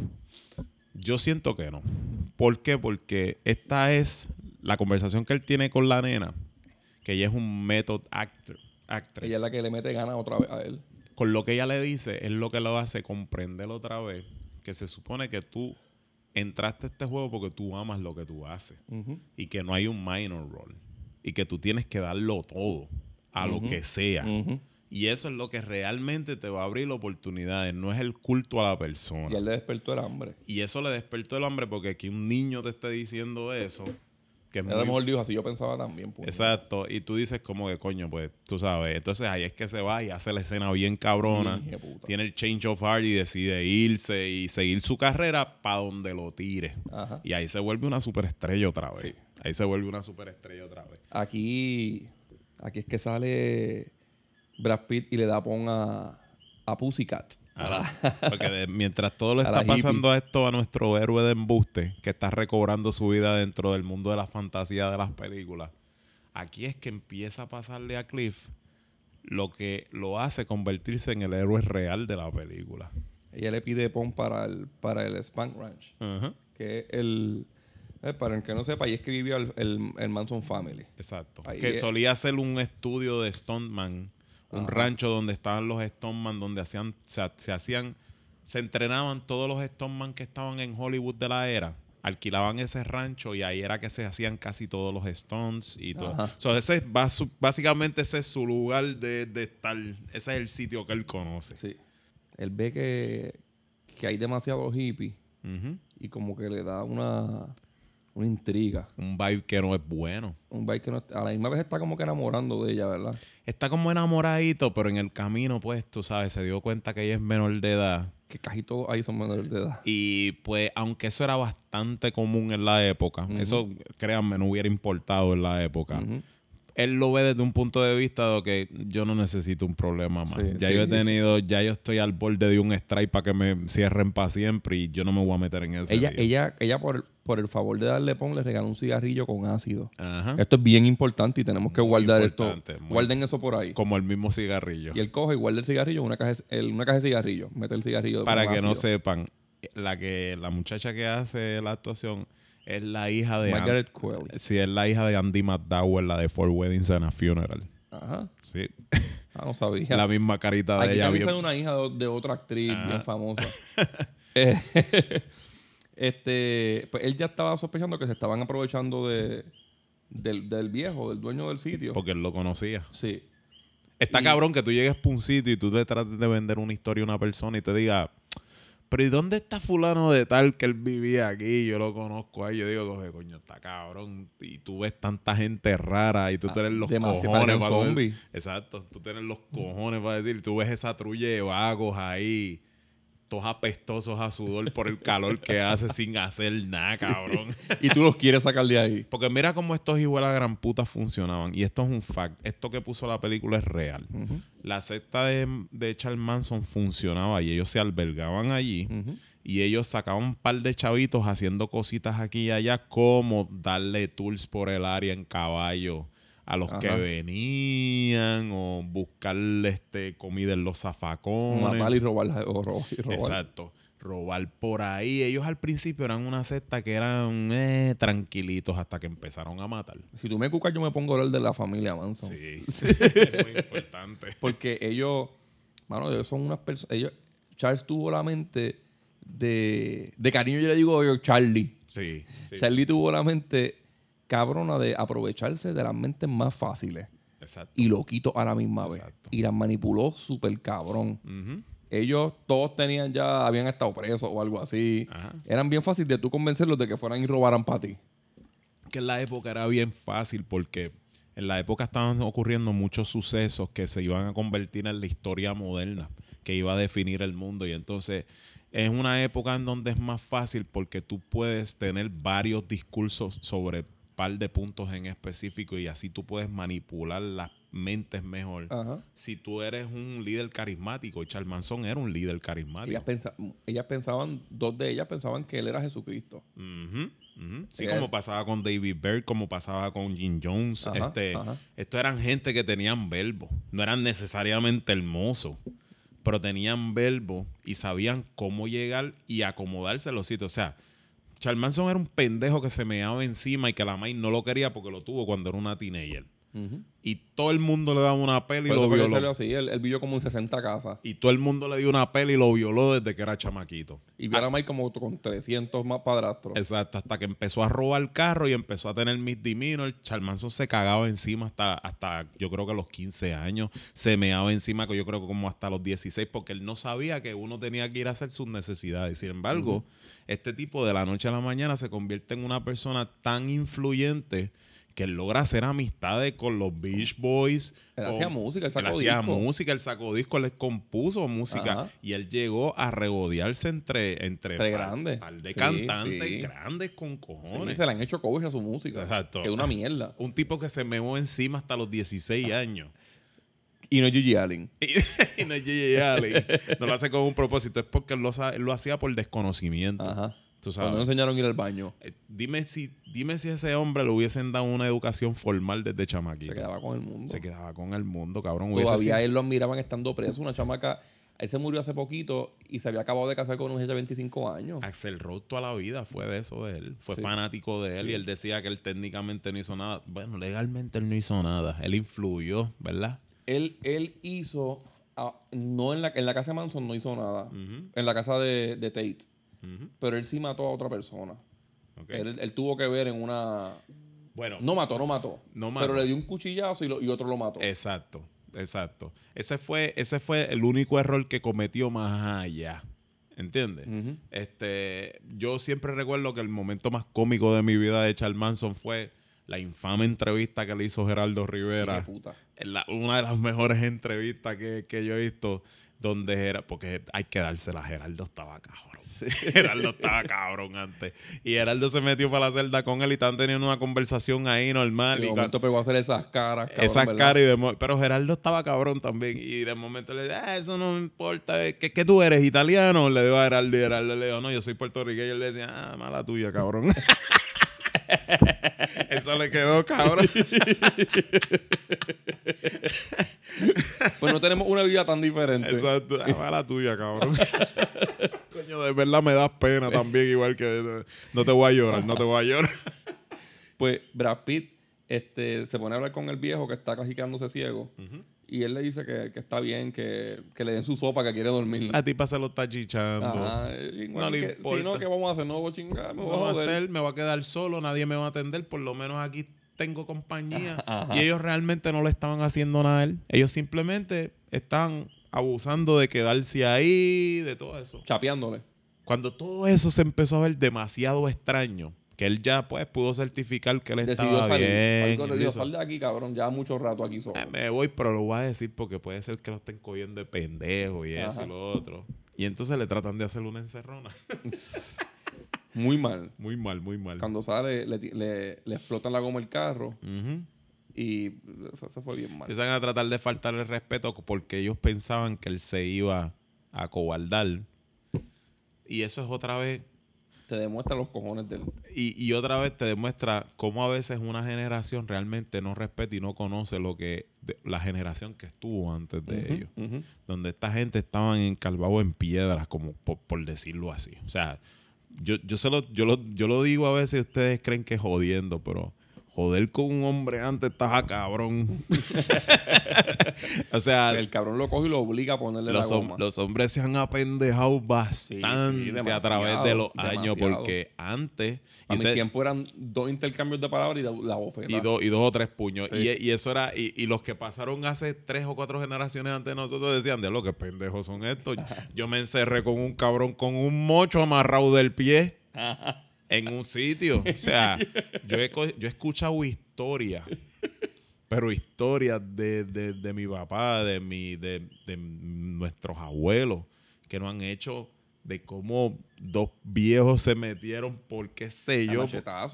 Yo siento que no. ¿Por qué? Porque esta es la conversación que él tiene con la nena, que ella es un method actor, actress. Ella es la que le mete ganas otra vez a él. Con lo que ella le dice es lo que lo hace comprender otra vez que se supone que tú entraste a este juego porque tú amas lo que tú haces y que no hay un minor role. y que tú tienes que darlo todo, a lo que sea. Y eso es lo que realmente te va a abrir oportunidades, no es el culto a la persona. Y él le despertó el hambre. Y eso le despertó el hambre porque que un niño te esté diciendo eso, que a lo mejor dijo así, yo pensaba también. Exacto, y tú dices como que coño, pues tú sabes, entonces ahí es que se va y hace la escena bien cabrona, tiene el change of heart y decide irse y seguir su carrera para donde lo tire. Ajá. Y ahí se vuelve una superestrella otra vez. Sí. Ahí se vuelve una superestrella otra vez. Aquí, aquí es que sale Brad Pitt y le da pon a, a Pussycat. Porque de- mientras todo lo está hippie. pasando a esto a nuestro héroe de embuste, que está recobrando su vida dentro del mundo de la fantasía de las películas, aquí es que empieza a pasarle a Cliff lo que lo hace convertirse en el héroe real de la película. Ella le pide pon para el, para el Spank Ranch, que es el... eh, para el que no sepa, ahí escribió el, el, el Manson Family. Exacto. Ahí que es- solía ser un estudio de Stuntman, un rancho donde estaban los Stuntman, donde hacían, se, se hacían, se entrenaban todos los Stuntman que estaban en Hollywood de la era. Alquilaban ese rancho y ahí era que se hacían casi todos los stunts y todo. So, ese es básicamente ese es su lugar de, de estar. Ese es el sitio que él conoce. Sí. Él ve que, que hay demasiados hippies y como que le da una, una intriga. Un vibe que no es bueno. Un bike que no, a la misma vez está como que enamorando de ella, ¿verdad? Está como enamoradito, pero en el camino, pues, tú sabes, se dio cuenta que ella es menor de edad. Que casi todos ahí son menores de edad. Y pues, aunque eso era bastante común en la época, eso, créanme, no hubiera importado en la época. Él lo ve desde un punto de vista de que yo no necesito un problema más. Sí, ya sí. yo he tenido, ya yo estoy al borde de un strike para que me cierren para siempre y yo no me voy a meter en ese. Ella, ella, ella por, por el favor de darle pon, le regaló un cigarrillo con ácido. Ajá. Esto es bien importante y tenemos que Muy guardar esto. muy- Guarden eso por ahí. Como el mismo cigarrillo. Y él coge y guarda el cigarrillo en una caja, de- el- una caja de cigarrillo. Mete el cigarrillo Para que no sepan, la que la muchacha que hace la actuación es la hija de Margaret Qualley. Sí, es la hija de Andy McDowell, la de Four Weddings and a Funeral. Ajá. Sí. Ah, no sabía. la misma carita de Aquí ella. sale una hija de, de otra actriz Ajá. bien famosa. Eh, este, pues él ya estaba sospechando que se estaban aprovechando de, del, del viejo, del dueño del sitio. Porque él lo conocía. Sí. Está Y- cabrón que tú llegues a un sitio y tú te trates de vender una historia a una persona y te diga, pero ¿y dónde está fulano de tal que él vivía aquí? Yo lo conozco ahí. Yo digo, coge, coño, está cabrón. Y tú ves tanta gente rara y tú Ah, tienes los cojones para zombies. Exacto. Tú tienes los cojones para decir. Tú ves esa trulla de vagos ahí. Todos apestosos a sudor por el calor que hace sin hacer nada, cabrón. Y tú los quieres sacar de ahí. Porque mira cómo estos igual a gran puta funcionaban. Y esto es un fact. Esto que puso la película es real. La secta de, de Charles Manson funcionaba y ellos se albergaban allí. Y ellos sacaban un par de chavitos haciendo cositas aquí y allá, como darle tours por el área en caballo a los que venían o buscar este, comida en los zafacones. Matar y robar. O y robar. Exacto. Robar por ahí. Ellos al principio eran una secta que eran eh, tranquilitos hasta que empezaron a matar. Si tú me cucas, yo me pongo a hablar de la familia Manson. Sí. Muy importante. Porque ellos, mano, ellos son unas personas. Ellos, Charles tuvo la mente de, de cariño, yo le digo yo, Charlie. Sí. sí. Charlie tuvo la mente cabrona de aprovecharse de las mentes más fáciles Exacto. y lo quito a la misma vez. Exacto. Y las manipuló súper cabrón. Ellos todos tenían ya, habían estado presos o algo así. Ajá. Eran bien fáciles de tú convencerlos de que fueran y robaran para ti. Que en la época era bien fácil porque en la época estaban ocurriendo muchos sucesos que se iban a convertir en la historia moderna, que iba a definir el mundo. Y entonces es una época en donde es más fácil porque tú puedes tener varios discursos sobre par de puntos en específico y así tú puedes manipular las mentes mejor. Ajá. Si tú eres un líder carismático, y Charles Manson era un líder carismático. Ellas, pensa- ellas pensaban, dos de ellas pensaban que él era Jesucristo. Ujú. Sí, Eh, como pasaba con David Byrd, como pasaba con Jim Jones. Ajá, este, ajá. Estos eran gente que tenían verbo. No eran necesariamente hermosos, pero tenían verbo y sabían cómo llegar y acomodarse en los sitios. O sea, Charles Manson era un pendejo que se meaba encima y que la May no lo quería porque lo tuvo cuando era una teenager. Y todo el mundo le daba una pela y lo violó. salió así. Él, él vivió como en 60 casas. Y todo el mundo le dio una pela y lo violó desde que era chamaquito. Y vio a Mike como con 300 más padrastros. Exacto, hasta que empezó a robar carro y empezó a tener misdemeanor. Charmanson se cagaba encima hasta, hasta yo creo que a los 15 años. Se meaba encima, que yo creo que como hasta los 16, porque él no sabía que uno tenía que ir a hacer sus necesidades. Sin embargo, este tipo de la noche a la mañana se convierte en una persona tan influyente que él logra hacer amistades con los Beach Boys. Él con- hacía música, él sacó hacía disco. música, él sacó disco, él compuso música. Ajá. Y él llegó a regodearse entre, entre, par- grandes. par de Sí, cantantes sí. grandes con Sí, cojones. se le han hecho covers a su música. Exacto. Que es una mierda. Un tipo que se meó encima hasta los Ah. 16 años. Y no es Gigi Allen. Y, no es J.J. Allen. No lo hace con un propósito. Es porque él lo, él lo hacía por desconocimiento. Ajá. Tú Cuando sabes. no enseñaron a ir al baño. Eh, Dime si, dime si ese hombre le hubiesen dado una educación formal desde Se chamaquito. quedaba con el mundo. Se quedaba con el mundo, cabrón. Todavía él lo admiraban estando preso. Una chamaca. Él se murió hace poquito y se había acabado de casar con una mujer de 25 años. Axel Rose toda la vida fue de eso de él. Fue Sí. fanático de él y él decía que él técnicamente no hizo nada. Bueno, legalmente él no hizo nada. Él influyó, ¿verdad? Él, él hizo. ah, no en la, en la casa de Manson no hizo nada. En la casa de, de Tate. Pero él sí mató a otra persona. Él, él tuvo que ver en una. Bueno, No mató, no mató. No mató. Pero le dio un cuchillazo y, lo- y otro lo mató. Exacto, exacto. Ese fue, ese fue el único error que cometió más allá. ¿Entiendes? Este, yo siempre recuerdo que el momento más cómico de mi vida de Charles Manson fue la infame entrevista que le hizo Geraldo Hijo Rivera. puta. La- una de las mejores entrevistas que, que yo he visto. Donde era, porque hay que dársela, Geraldo estaba cabrón. Geraldo estaba cabrón antes. Y Geraldo se metió para la celda con él y estaban teniendo una conversación ahí normal. Y de y momento pegó a hacer esas caras. cabrón, esas caras y de pero Gerardo estaba cabrón también y de momento le dice ah, eso no me importa ¿qué, qué tú eres italiano le digo a Gerardo y Gerardo le digo no yo soy puertorriqueño y él le decía ah mala tuya cabrón eso le quedó cabrón Pues no tenemos una vida tan diferente. exacto ah, mala tuya cabrón coño de verdad me das pena también igual que no te voy a llorar no te voy a llorar Pues Brad Pitt este, se pone a hablar con el viejo que está casi quedándose ciego. Y él le dice que, que está bien, que, que le den su sopa, que quiere dormir. a ti se lo está chichando Ajá, eh, chingón, No le que- importa. Si no, ¿qué vamos a hacer? No voy a chingar, me voy ¿Qué voy a a hacer? Me voy a quedar solo, nadie me va a atender, por lo menos aquí tengo compañía. Y ellos realmente no le estaban haciendo nada a él. Ellos simplemente estaban abusando de quedarse ahí, de todo eso. Chapeándole. Cuando todo eso se empezó a ver demasiado extraño, que él ya pues pudo certificar que él Decidió estaba salir. bien. Hizo, sal de aquí, cabrón. Ya mucho rato aquí solo. "Eh, me voy, pero lo voy a decir porque puede ser que lo estén cogiendo de pendejo y eso y lo otro. Y entonces le tratan de hacer una encerrona. Muy mal. muy mal, muy mal. Cuando sale, le, le, le explotan la goma el carro. Y eso fue bien mal. Empiezan a tratar de faltar el respeto porque ellos pensaban que él se iba a cobardar. Y eso es otra vez, Te demuestra los cojones del. y, y otra vez te demuestra cómo a veces una generación realmente no respeta y no conoce lo que de- la generación que estuvo antes de ellos. Donde esta gente estaban encalvados en piedras, como por, por decirlo así. O sea, yo, yo, se lo, yo, lo, yo lo digo a veces ustedes creen que es jodiendo, pero joder con un hombre antes estaba cabrón. o sea, El cabrón lo coge y lo obliga a ponerle los, la hom- goma. los hombres se han apendejado sí, bastante a través de los años porque antes a mi usted- tiempo eran dos intercambios de palabras y la, la bofeta. y, dos, y dos o tres puños Sí. y, y eso era y, y los que pasaron hace tres o cuatro generaciones antes de nosotros decían de lo que pendejos son estos yo me encerré con un cabrón con un mocho amarrado del pie en un sitio. O sea yo he, yo he escuchado historias pero historias de, de- de mi papá, de, mi, de, de nuestros abuelos, que nos han hecho de cómo dos viejos se metieron por qué sé yo,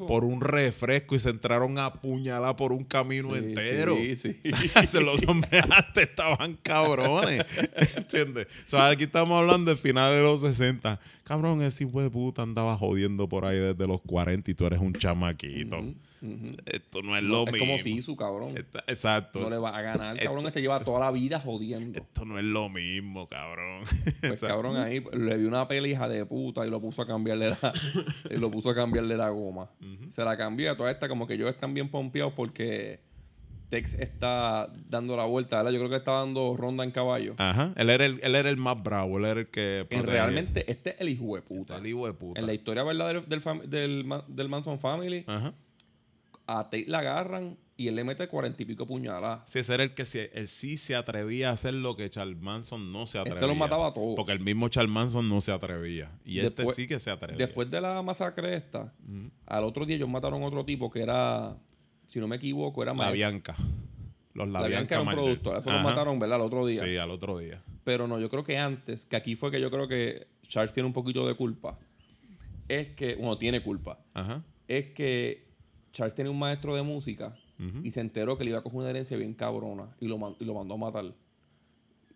por un refresco y se entraron a apuñalar por un camino Sí, entero. sí, sí. Se los hombres antes estaban cabrones. ¿Entiendes? O sea, aquí estamos hablando del final de los 60. Cabrón, ese hijo de puta andaba jodiendo por ahí desde los 40 y tú eres un chamaquito. Esto no es lo es mismo. como si su cabrón. Esta- Exacto. No le va a ganar. El Esto- cabrón este lleva toda la vida jodiendo. Esto no es lo mismo, cabrón. Pues cabrón ahí le dio una pela hija de puta y lo puso a cambiarle la, y lo puso a cambiarle la goma. Se la cambió a toda esta como que ellos están bien pompeados porque Tex está dando la vuelta, ¿verdad? Yo creo que está dando ronda en caballo. Ajá. Él era el, él era el más bravo, él era el que. Protegía. realmente, este es el hijo de puta. El hijo de puta. En la historia verdadera del, del, Ma- del Manson Family, Ajá. a Tate la agarran y él le mete cuarenta y pico puñaladas. Sí, ese era el que se- él sí se atrevía a hacer lo que Charles Manson no se atrevía. Este los mataba a todos. Porque el mismo Charles Manson no se atrevía. Y este sí que se atrevía. Después de la masacre esta, al otro día ellos mataron a otro tipo que era, si no me equivoco, era La. Bianca. Los La, La Bianca era un productor. Eso lo mataron, ¿verdad? El otro día. Sí, al otro día. Pero no, yo creo que antes, que aquí fue que yo creo que Charles tiene un poquito de culpa. Es que, bueno, tiene culpa. Ajá. Es que Charles tiene un maestro de música y se enteró que le iba a coger una herencia bien cabrona y lo, y lo mandó a matar.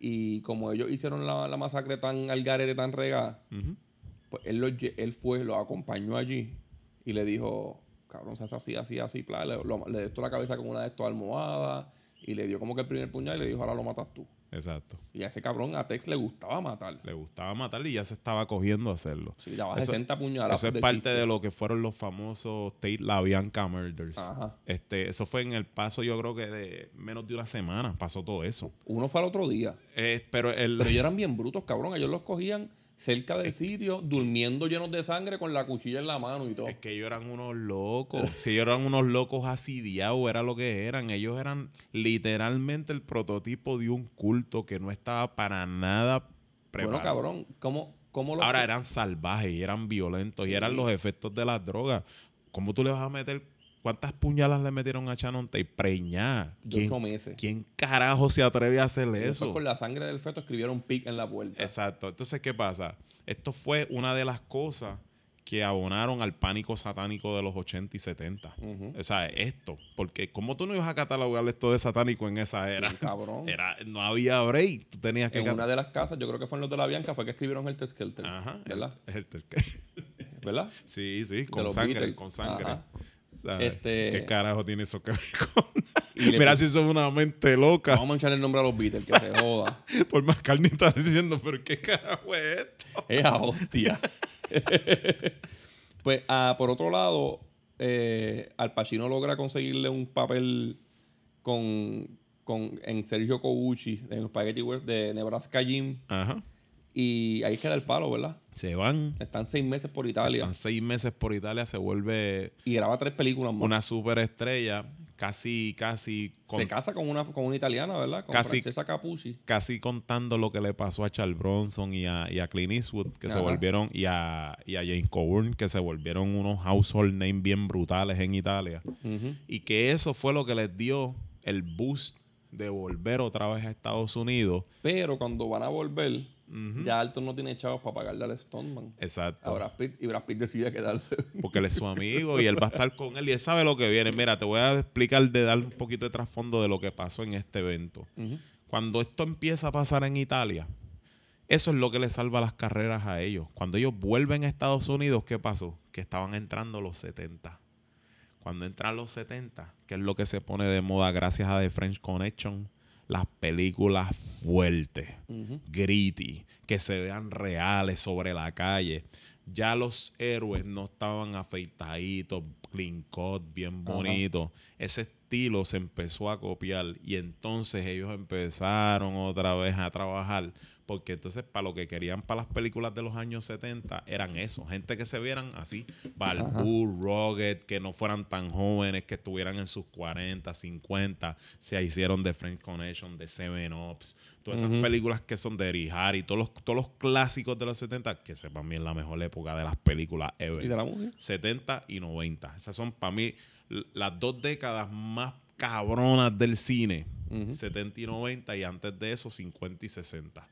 Y como ellos hicieron la, la masacre tan al garete, tan regada, pues él, lo él fue, lo acompañó allí y le dijo, cabrón, se hace así, así, así, pla", le, lo- le dio la cabeza con una de estas almohadas y le dio como que el primer puñal y le dijo, ahora lo matas tú. Exacto. Y a ese cabrón, a Tex le gustaba matar. Le gustaba matar y ya se estaba cogiendo a hacerlo. Sí, Eso- 60 puñaladas. Eso es de parte chiste. de lo que fueron los famosos Tate La Bianca Murders. Ajá. Este, eso fue en el paso, yo creo que de menos de una semana pasó todo eso. Uno fue al otro día. Eh, pero el, Pero ellos eran bien brutos, cabrón. Ellos los cogían cerca del sitio, durmiendo llenos de sangre con la cuchilla en la mano y todo. Es que ellos eran unos locos. si ellos eran unos locos asidiados, era lo que eran. Ellos eran literalmente el prototipo de un culto que no estaba para nada preparado. bueno, cabrón, ¿cómo, cómo los Ahora eran salvajes y eran violentos y eran los efectos de las drogas. ¿Cómo tú le vas a meter? ¿Cuántas puñalas le metieron a Shannon Tate? Preñada. Ocho meses. ¿Quién carajo se atreve a hacer eso? con la sangre del feto escribieron pic en la puerta. Exacto. Entonces, ¿qué pasa? Esto fue una de las cosas que abonaron al pánico satánico de los 80 y 70. O sea, esto. Porque ¿cómo tú no ibas a catalogar esto de satánico en esa era? Cabrón. Era, no había break. Tú tenías que en una de las casas, yo creo que fue en los de la Bianca, fue que escribieron el Skelter. Ajá. ¿Verdad? El- ¿Verdad? Sí, sí, con sangre, Beatles. con sangre. Ajá. ¿Sabes? Este- ¿Qué carajo tiene eso que ver con Mira si son una mente loca. Vamos a manchar el nombre a los Beatles, que se joda. Por más está diciendo, pero ¿qué carajo es esto? Esa hostia. pues, ah, por otro lado, eh, Al Pacino logra conseguirle un papel con, con, en Sergio Kouchi, en Spaghetti West de Nebraska Jim. Ajá. Y ahí queda el palo, ¿verdad? Se van. Están seis meses por Italia. Están seis meses por Italia, se vuelve Y graba tres películas más. una superestrella, casi, casi, con- Se casa con una, con una italiana, ¿verdad? Con Casi- Francesca Capucci. casi contando lo que le pasó a Charles Bronson y a, y a Clint Eastwood, que se volvieron, y a, y a James Coburn, que se volvieron unos household names bien brutales en Italia. Y que eso fue lo que les dio el boost de volver otra vez a Estados Unidos. Pero cuando van a volver, ya Alton no tiene chavos para pagarle al Stoneman. Exacto. A Brad Pitt, y Brad Pitt decide quedarse. porque él es su amigo y él va a estar con él y él sabe lo que viene. Mira, te voy a explicar de dar un poquito de trasfondo de lo que pasó en este evento. Cuando esto empieza a pasar en Italia, eso es lo que le salva las carreras a ellos. Cuando ellos vuelven a Estados Unidos, ¿qué pasó? Que estaban entrando los 70. Cuando entran los 70, que es lo que se pone de moda gracias a The French Connection, las películas fuertes, gritty, que se vean reales sobre la calle. Ya los héroes no estaban afeitaditos, clean cut, bien bonitos. Ese estilo se empezó a copiar y entonces ellos empezaron otra vez a trabajar porque entonces para lo que querían para las películas de los años 70 eran eso, gente que se vieran así, balbú, rugged, que no fueran tan jóvenes, que estuvieran en sus 40, 50, se hicieron de French Connection, de Seven Ups, todas esas películas que son de Eri Harry, todos los, todos los clásicos de los 70, que sepan bien la mejor época de las películas ever. ¿Y de la mujer? 70 y 90. Esas son para mí las dos décadas más cabronas del cine. 70 y 90 y antes de eso 50 y 60.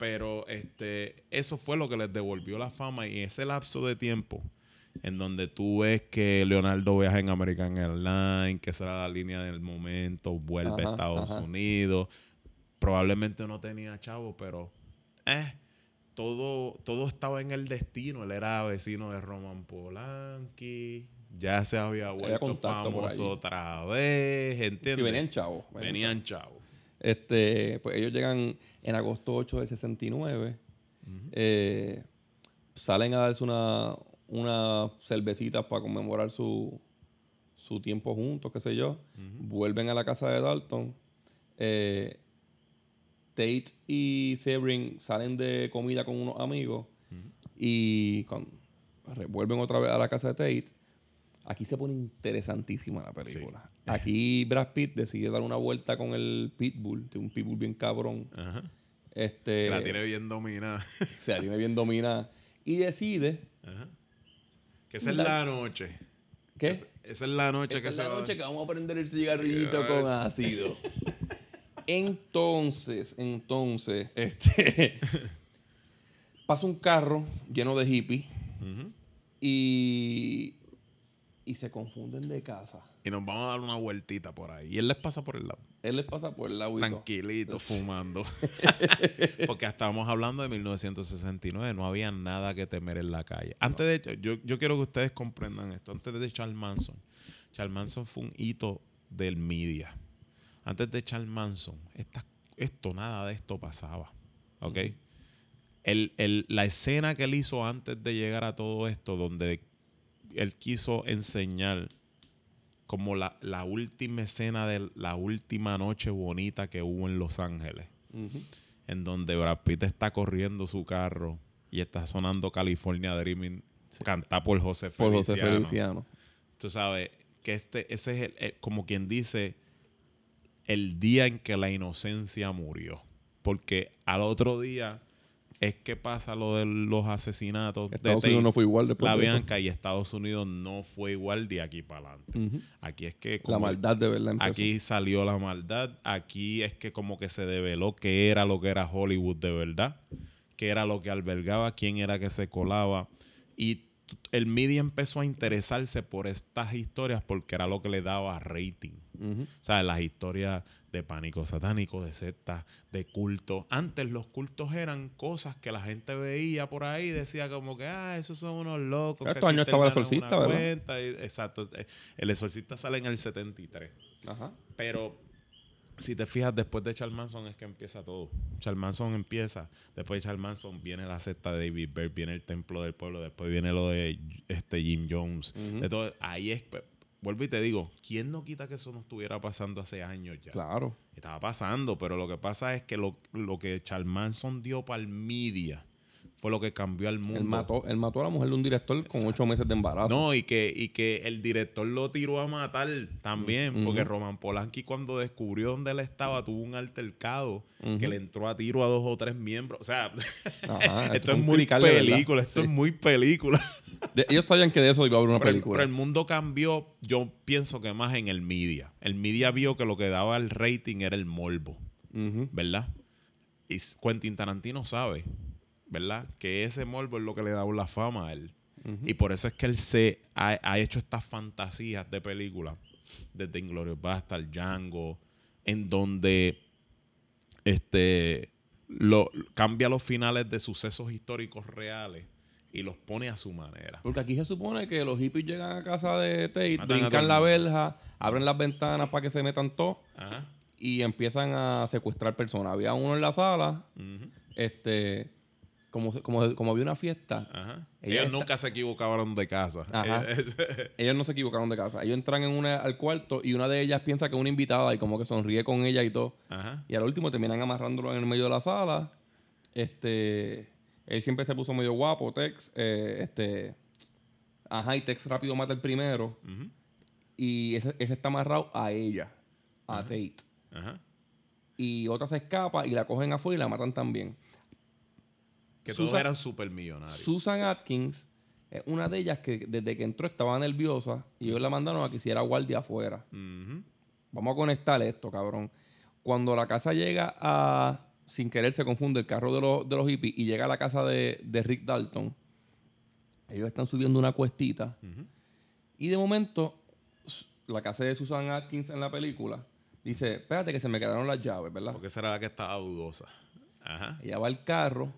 Pero este, eso fue lo que les devolvió la fama y ese lapso de tiempo en donde tú ves que Leonardo viaja en American Airlines, que será la línea del momento, vuelve a Estados ajá. Unidos. Probablemente no tenía chavo, pero eh, todo, todo estaba en el destino. Él era vecino de Roman Polanski, ya se había vuelto famoso otra vez, ¿entiendes? Sí, venían chavos. Venían chavos. Este, pues ellos llegan en agosto 8 del 69. eh, salen a darse una, una cervecita para conmemorar su, su tiempo juntos, qué sé yo. Vuelven a la casa de Dalton. Eh, Tate y Sebring salen de comida con unos amigos y re- vuelven otra vez a la casa de Tate. Aquí se pone interesantísima la película. Aquí Brad Pitt decide dar una vuelta con el Pitbull, de un Pitbull bien cabrón. Ajá. Este, la tiene bien dominada. se la tiene bien dominada. Y decide Ajá. Que esa es la noche. que Esa, esa es la noche Esta que es se la va- noche que vamos a prender el cigarrillito con ácido. Entonces, entonces, este pasa un carro lleno de hippies y, y se confunden de casa. Y nos vamos a dar una vueltita por ahí. Y él les pasa por el lado. Él les pasa por el lado Tranquilito, fumando. Porque estábamos hablando de 1969. No había nada que temer en la calle. Antes de... Yo, yo quiero que ustedes comprendan esto. Antes de Charles Manson. Charles Manson fue un hito del media. Antes de Charles Manson, esta- esto, nada de esto pasaba. ¿Ok? El- el- la escena que él hizo antes de llegar a todo esto, donde él quiso enseñar como la, la última escena de la última noche bonita que hubo en Los Ángeles, en donde Brad Pitt está corriendo su carro y está sonando California Dreaming, canta por José Por Feliciano. José Feliciano. Tú sabes que este, ese es el- el- como quien dice el día en que la inocencia murió. Porque al otro día es que pasa lo de los asesinatos. de Estados Tate, Unidos no fue igual después La de eso. Bianca y Estados Unidos no fue igual de aquí para adelante. Aquí es que La maldad de verdad empezó. Aquí salió la maldad. Aquí es que como que se develó qué era lo que era Hollywood de verdad. Qué era lo que albergaba, quién era que se colaba. Y el media empezó a interesarse por estas historias porque era lo que le daba rating. O sea, las historias de pánico satánico, de sectas, de culto. Antes los cultos eran cosas que la gente veía por ahí y decía como que, ah, esos son unos locos. Estos años estaba el Exorcista, ¿verdad? cuenta", y- exacto. El exorcista sale en el 73. Ajá. Pero si te fijas, después de Charles Manson es que empieza todo. Charles Manson empieza, después de Charles Manson viene la secta de David Byrd, viene el templo del pueblo, después viene lo de este Jim Jones. de todo, ahí es, pues, vuelvo y te digo, ¿quién no quita que eso no estuviera pasando hace años ya? Claro. Estaba pasando, pero lo que pasa es que lo, lo que Charles Manson dio para el media fue lo que cambió al mundo. Él mató, él mató a la mujer de un director con ocho meses de embarazo. No, y que, y que el director lo tiró a matar también, porque Roman Polanski cuando descubrió dónde él estaba tuvo un altercado que le entró a tiro a dos o tres miembros. O sea, Ajá, esto es muy película, esto Sí. es muy película. De- ellos sabían que de eso iba a haber una Pero el, película. pero el mundo cambió, yo pienso que más en el media. El media vio que lo que daba el rating era el morbo. ¿verdad? Y Quentin Tarantino sabe, ¿verdad? Que ese morbo es lo que le da la fama a él. Y por eso es que él se ha, ha hecho estas fantasías de películas, desde Inglorious Bastard, Django, en donde este lo, cambia los finales de sucesos históricos reales y los pone a su manera. Porque aquí se supone que los hippies llegan a casa de Tate, Matan brincan la verja, abren las ventanas para que se metan todos y empiezan a secuestrar personas. Había uno en la sala, este, como, como, como había una fiesta, Ajá. Ellos nunca se equivocaron de casa. Ajá. Ellos no se equivocaron de casa. Ellos entran en una, al cuarto y una de ellas piensa que es una invitada y como que sonríe con ella y todo. Ajá. Y al último terminan amarrándolo en el medio de la sala. Este, él siempre se puso medio guapo, Tex. eh, este, ajá, y Tex rápido mata el primero. Y ese, ese está amarrado a ella, a Tate. Ajá. Y otra se escapa y la cogen afuera y la matan también. Que todos Susan- eran super millonarios. Susan Atkins es una de ellas que desde que entró estaba nerviosa y ellos la mandaron a que hiciera guardia afuera. Vamos a conectar esto, cabrón. Cuando la casa llega a. Sin querer se confunde el carro de los, de los hippies y llega a la casa de, de Rick Dalton. Ellos están subiendo una cuestita. Y de momento, la casa de Susan Atkins en la película dice: Espérate que se me quedaron las llaves, ¿verdad? Porque esa era la que estaba dudosa. Ajá. Ella va al carro,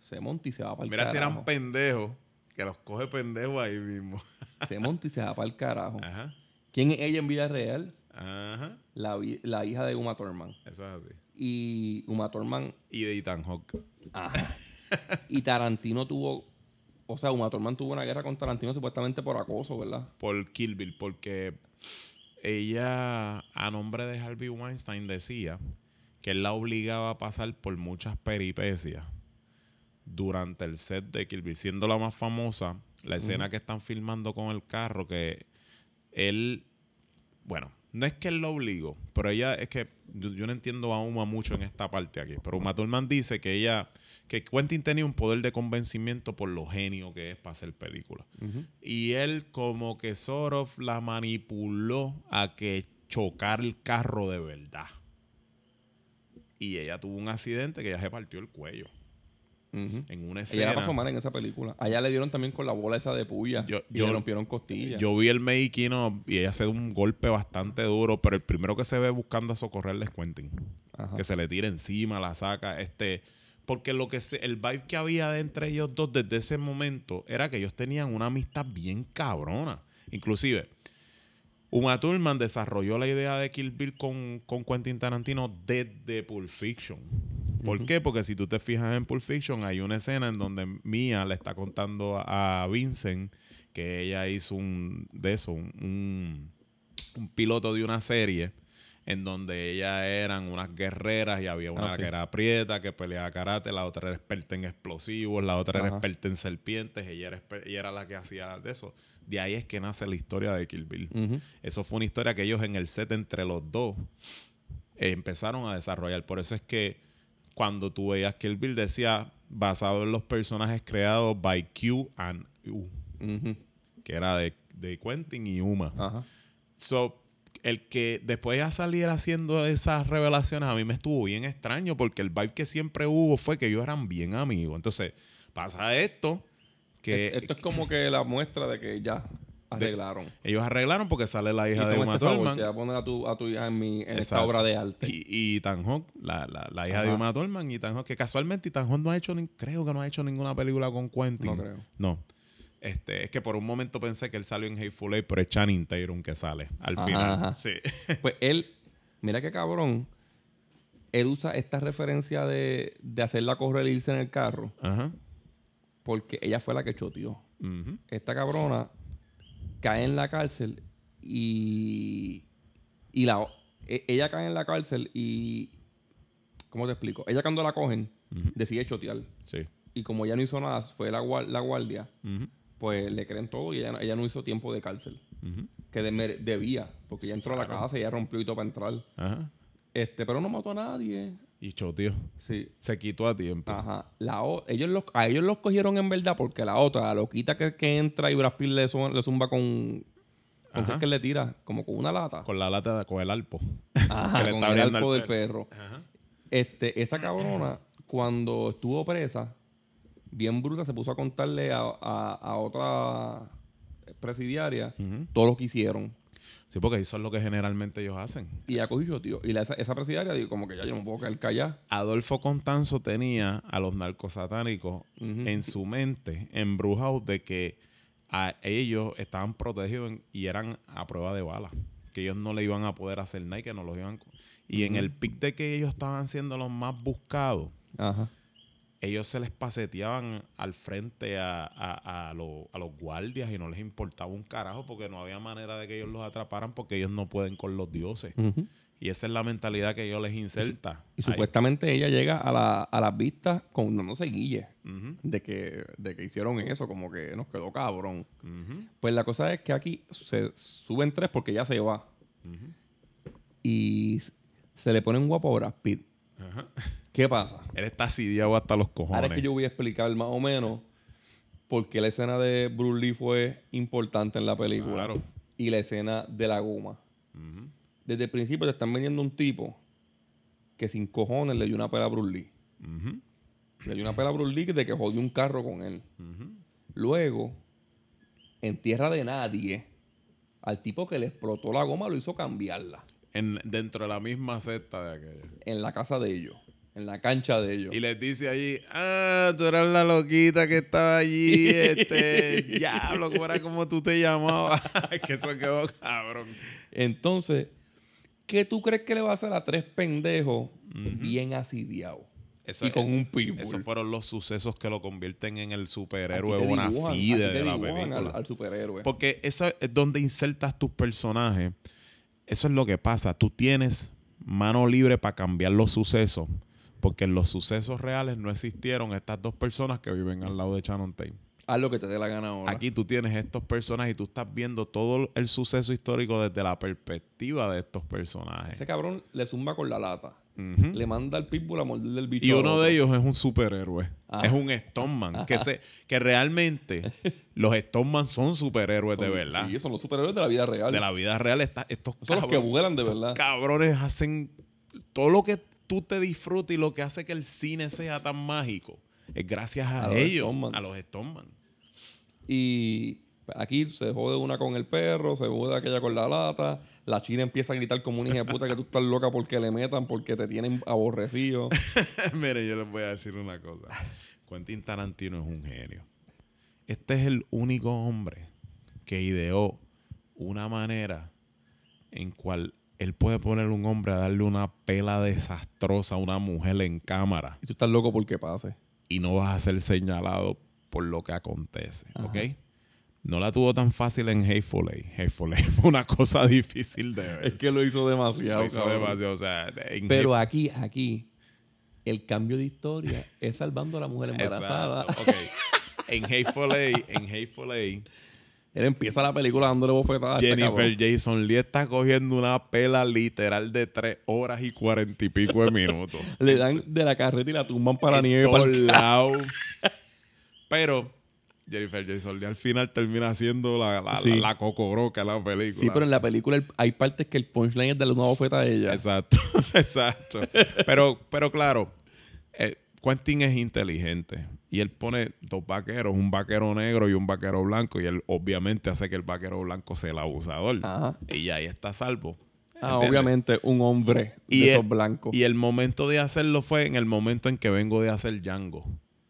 se monta y se va para el Mira si carajo. eran pendejos, que los coge pendejos ahí mismo. Se monta y se va para el carajo. Ajá. ¿Quién es ella en vida real? Ajá. La, la hija de Uma Thurman. Eso es así. Y Uma Thurman Y de Ethan Hawke. Ajá. y Tarantino tuvo O sea, Uma Thurman tuvo una guerra con Tarantino supuestamente por acoso, ¿verdad? por Kill Bill, porque ella, a nombre de Harvey Weinstein, decía que él la obligaba a pasar por muchas peripecias durante el set de Kill Bill, siendo la más famosa, la escena que están filmando con el carro, que él, bueno, no es que él lo obligó, pero ella, es que yo, yo no entiendo a Uma mucho en esta parte aquí, pero Uma Thurman dice que ella, que Quentin tenía un poder de convencimiento por lo genio que es para hacer películas. Y él como que sort of la manipuló a que chocar el carro de verdad. Y ella tuvo un accidente que ya se partió el cuello. Ujú. En una Ella escena. la pasó mal en esa película. Allá le dieron también con la bola esa de puya. Yo- y yo- le rompieron costillas. Yo vi el making of y ella hace un golpe bastante duro, pero el primero que se ve buscando a socorrerle es Quentin. Ajá. Que se le tira encima, la saca, este... Porque lo que se- el vibe que había de entre ellos dos desde ese momento era que ellos tenían una amistad bien cabrona. Inclusive, Uma Thurman desarrolló la idea de Kill Bill con, con Quentin Tarantino desde Pulp Fiction. ¿Por qué? Porque si tú te fijas en Pulp Fiction, hay una escena en donde Mia le está contando a a Vincent que ella hizo un de eso, un, un- un piloto de una serie en donde ellas eran unas guerreras y había una Ah, sí. que era prieta, que peleaba karate, la otra era experta en explosivos, la otra era experta en serpientes, ella era, ella era la que hacía de eso. De ahí es que nace la historia de Kill Bill. Eso fue una historia que ellos en el set entre los dos eh, empezaron a desarrollar. Por eso es que cuando tú veías Kill Bill decía basado en los personajes creados by Q and U, que era de, de Quentin y Uma. So, el que después ya saliera haciendo esas revelaciones a mí me estuvo bien extraño porque el vibe que siempre hubo fue que ellos eran bien amigos. Entonces, pasa esto que Esto es como que la muestra de que ya arreglaron. ellos arreglaron porque sale la hija de Uma este Thurman. te voy a poner a tu, a tu hija en, mi, en esta obra de arte. Y, y Tan Hawk, la, la, la hija de. Uma Thurman y Tan Hawk, que casualmente Tan Hawk no ha hecho, ni, creo que no ha hecho ninguna película con Quentin. No creo. No. Este, es que por un momento pensé que él salió en Hateful Eight, pero es Channing Tatum que sale al Ajá, final. ajá. Sí. Pues él, mira qué cabrón, él usa esta referencia de, de hacerla correr e irse en el carro Ajá. porque ella fue la que choteó. Esta cabrona cae en la cárcel y, y la, e- ella cae en la cárcel y, ¿cómo te explico? Ella cuando la cogen decide chotear Sí. y como ella no hizo nada, fue la, la guardia, pues le creen todo y ella, ella no hizo tiempo de cárcel. Que de- debía, porque ella entró a la casa y ella rompió y todo para entrar. Este, pero no mató a nadie. Y choteó. Sí. Se quitó a tiempo. Ajá. La o- ellos los, a ellos los cogieron en verdad porque la otra, la loquita que, que entra y Brad Pitt le, le zumba con... ¿Con qué es que le tira? Como con una lata. Con la lata, con el alpo. Ajá, que con el abriendo arco al del perro. Ajá. Este, esa cabrona, cuando estuvo presa, bien bruta, se puso a contarle a, a- a otra presidiaria Ujú. todo lo que hicieron. Sí, porque eso es lo que generalmente ellos hacen. Y ella cogió, tío. Y la- esa, esa dijo, como que ya yo no puedo caer callada. Adolfo Constanzo tenía a los narcosatánicos Ujú. en su mente embrujados de que a ellos estaban protegidos en- y eran a prueba de bala. Que ellos no le iban a poder hacer nada y que no los iban... Y en el pic de que ellos estaban siendo los más buscados, Ajá. Ellos se les paseteaban al frente a, a- a los- a los guardias y no les importaba un carajo porque no había manera de que ellos los atraparan porque ellos no pueden con los dioses. Y esa es la mentalidad que ellos les inserta. Y supuestamente ella llega a, la, a las vistas con dándose guille Ujú, de que, de que hicieron eso, como que nos quedó cabrón. Pues la cosa es que aquí se suben tres porque ya se va. Y se le pone un guapo a Brad Pitt. ajá. ¿Qué pasa? Él está asidiado hasta los cojones. Ahora es que yo voy a explicar más o menos por qué la escena de Bruce Lee fue importante en la película. Claro. Y la escena de la goma. Desde el principio te están vendiendo un tipo que sin cojones le dio una pela a Bruce Lee. Le dio una pela a Bruce Lee de que jodió un carro con él. Luego, en tierra de nadie, al tipo que le explotó la goma lo hizo cambiarla. en- dentro de la misma secta de aquella. En la casa de ellos. En la cancha de ellos. Y les dice allí, ah, tú eras la loquita que estaba allí, este, diablo, ¿cómo era como tú te llamabas? que eso quedó cabrón. Entonces, ¿qué tú crees que le va a hacer a tres pendejos bien asidiados? Eso y con un pitbull. Esos fueron los sucesos que lo convierten en el superhéroe bona dibujan- fide de la película. Al, al superhéroe. Porque eso es donde insertas tus personajes. Eso es lo que pasa. Tú tienes mano libre para cambiar los sucesos. Porque en los sucesos reales no existieron estas dos personas que viven al lado de Shannon Tate. Haz lo que te dé la gana ahora. Aquí tú tienes estos personajes y tú estás viendo todo el suceso histórico desde la perspectiva de estos personajes. Ese cabrón le zumba con la lata. Le manda al pitbull a morder del bicho. Y uno de ellos es un superhéroe. Ah. Es un Stoneman. Que, se, que realmente los Stoneman son superhéroes de verdad. Sí, son los superhéroes de la vida real. De la vida real, está, estos son los que cabrones- vuelan de verdad. cabrones hacen todo lo que tú te disfrutas y lo que hace que el cine sea tan mágico es gracias a, A los ellos, a los Stoneman. Y aquí se jode una con el perro, se jode aquella con la lata. La china empieza a gritar como una hija de puta que tú estás loca porque le metan, porque te tienen aborrecido. Mire, yo les voy a decir una cosa. Quentin Tarantino es un genio. Este es el único hombre que ideó una manera en cual él puede poner un hombre a darle una pela desastrosa a una mujer en cámara Y tú estás loco porque pase. y no vas a ser señalado por lo que acontece, ¿ok? No la tuvo tan fácil en Hateful Eight. Hateful Eight fue una cosa difícil de ver. Es que lo hizo demasiado. Lo hizo cabrón. demasiado, o sea, Pero aquí, aquí, el cambio de historia es salvando a la mujer embarazada. Exacto, ok. En Hateful Eight, en Hateful Eight, Él empieza la película dándole bofetadas. este Jennifer. Jason Lee está cogiendo una pela literal de tres horas y cuarenta y pico de minutos. Le dan de la carreta y la tumban para la nieve. el- lados. Pero Jennifer Jason Lee al final termina siendo la, la, Sí. la, la cocobroca de la película. Sí, pero en la película el- hay partes que el punchline es darle una bofeta a ella. Exacto, exacto. Pero, pero claro, eh, Quentin es inteligente y él pone dos vaqueros, un vaquero negro y un vaquero blanco y él obviamente hace que el vaquero blanco sea el abusador. Ajá. Y ahí está salvo. Ah, ¿Entiendes? obviamente, un hombre Y de el, esos blancos. y el momento de hacerlo fue en el momento en que vengo de hacer Django.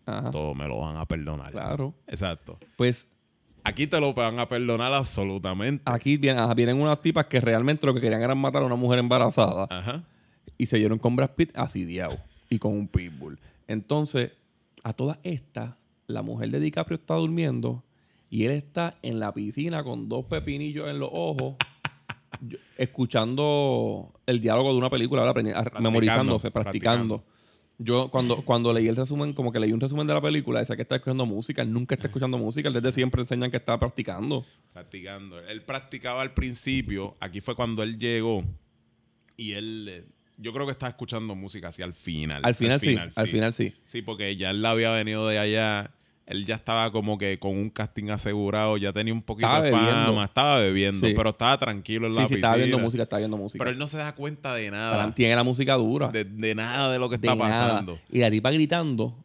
Ajá, Todo me lo van a perdonar. claro. Exacto. Pues Aquí te lo van a perdonar absolutamente. aquí vienen, ajá, vienen unas tipas que realmente lo que querían era matar a una mujer embarazada. Ajá. Y se dieron con Brad Pitt asidiado y con un pitbull. Entonces, a todas estas, la mujer de DiCaprio está durmiendo y él está en la piscina con dos pepinillos en los ojos, yo- escuchando el diálogo de una película, ahora aprendi- a- memorizándose, practicando. Yo cuando, cuando leí el resumen, como que leí un resumen de la película, decía que está escuchando música, él nunca está escuchando música, él desde siempre enseñan que está practicando. Practicando. Él practicaba al principio. Aquí fue cuando él llegó. Y él. eh, Yo creo que estaba escuchando música así al final. Al final sí, al final sí. Sí, porque ya él había venido de allá. Él ya estaba como que con un casting asegurado. Ya tenía un poquito Estaba de fama. bebiendo. Estaba bebiendo. Sí. pero estaba tranquilo en la Sí, sí, piscina. estaba viendo música, estaba viendo música. Pero él no se da cuenta de nada. Tiene la música dura. De, de nada de lo que de está nada. pasando. Y la tipa gritando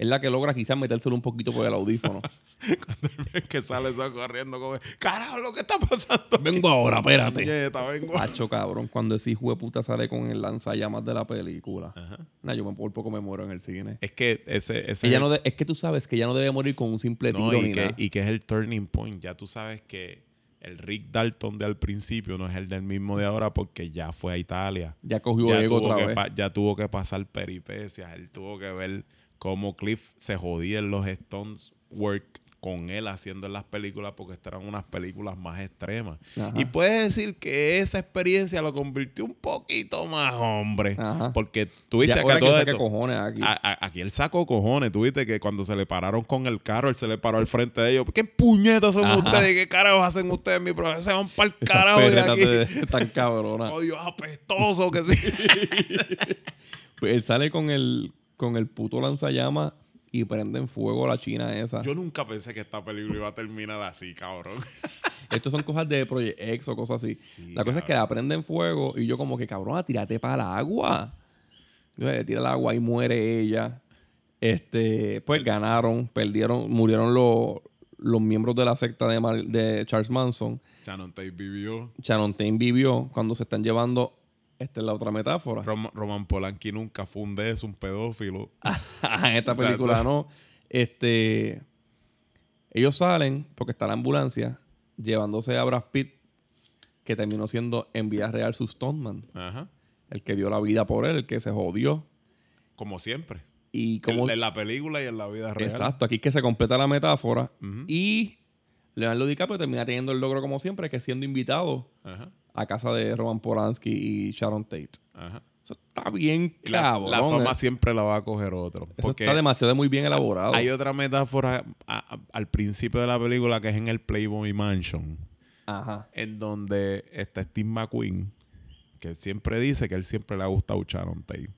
es la que logra quizás metérselo un poquito por el audífono. que sale eso corriendo como, carajo, lo que está pasando. Vengo ahora, espérate. Puñeta, vengo. Hacho, cabrón, cuando ese hijo de puta sale con el lanzallamas de la película. Nah, yo me, por poco me muero en el cine. Es que ese, ese Ella es, no de- es que tú sabes que ella no debe morir con un simple tiro no, ni y, que, nada. y que es el turning point. Ya tú sabes que el Rick Dalton de al principio no es el del mismo de ahora porque ya fue a Italia. Ya cogió Ya ego tuvo, otra que vez. ya tuvo que pasar peripecias. Él tuvo que ver cómo Cliff se jodía en los Stones work con él haciendo en las películas porque estas eran unas películas más extremas. Ajá. Y puedes decir que esa experiencia lo convirtió un poquito más hombre. Ajá. Porque tuviste que que todo saque esto- cojones aquí. a- a- aquí él sacó cojones. Tuviste que cuando se le pararon con el carro, él se le paró al frente de ellos. ¿Qué puñetas son Ajá. ustedes? ¿Qué carajos hacen ustedes? Mi profesor se van para el carajo de aquí. de- tan cabrona. Oh, Dios, apestoso que sí. Pues él sale con el, con el puto lanzallamas y prende en fuego a la china esa. Yo nunca pensé que esta película iba a terminar así, cabrón. Estos son cosas de Project X o cosas así. Sí, la cosa es que la prende en fuego y yo como que, cabrón, tírate para el agua. Entonces tira el agua y muere ella. Este, pues ganaron, perdieron, murieron los, los miembros de la secta de, Mar- de Charles Manson. Shannon Tate vivió. Shannon Tate vivió cuando se están llevando, esta es la otra metáfora. Rom- Roman Polanski nunca fue un un pedófilo. en esta película no. Este, ellos salen porque está la ambulancia llevándose a Brad Pitt, que terminó siendo en vida real su stuntman. Ajá. El que dio la vida por él, el que se jodió. Como siempre. Y como, En, en la película y en la vida real. Exacto, aquí es que se completa la metáfora. Y Leonardo DiCaprio termina teniendo el logro como siempre, que siendo invitado Ajá, a casa de Roman Polanski y Sharon Tate. ajá. Eso está bien Y la, cabrón. la fama eh. siempre la va a coger otro. Eso Porque está demasiado muy bien elaborado. hay otra metáfora a- a- al principio de la película que es en el Playboy Mansion. Ajá. en donde está Steve McQueen, que él siempre dice que él siempre le ha gustado Sharon Tate.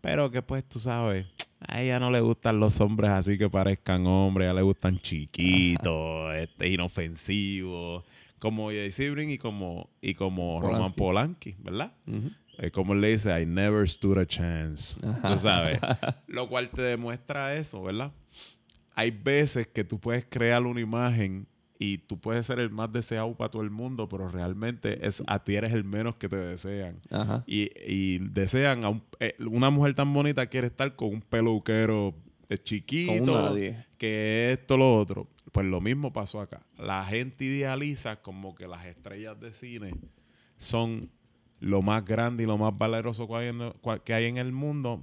Pero que pues tú sabes, a ella no le gustan los hombres así que parezcan hombres, a ella le gustan chiquitos, este, inofensivos, como Jay Sebring y como, y como Roman Polanski, ¿verdad? Como él le dice, I never stood a chance. Tú sabes. Lo cual te demuestra eso, ¿verdad? Hay veces que tú puedes crear una imagen y tú puedes ser el más deseado para todo el mundo, pero realmente es, a ti eres el menos que te desean. Ajá. Y, y desean a un- eh, una mujer tan bonita quiere estar con un peluquero eh, chiquito, que esto, lo otro. Pues lo mismo pasó acá. La gente idealiza como que las estrellas de cine son lo más grande y lo más valeroso que hay, en, cua- que hay en el mundo.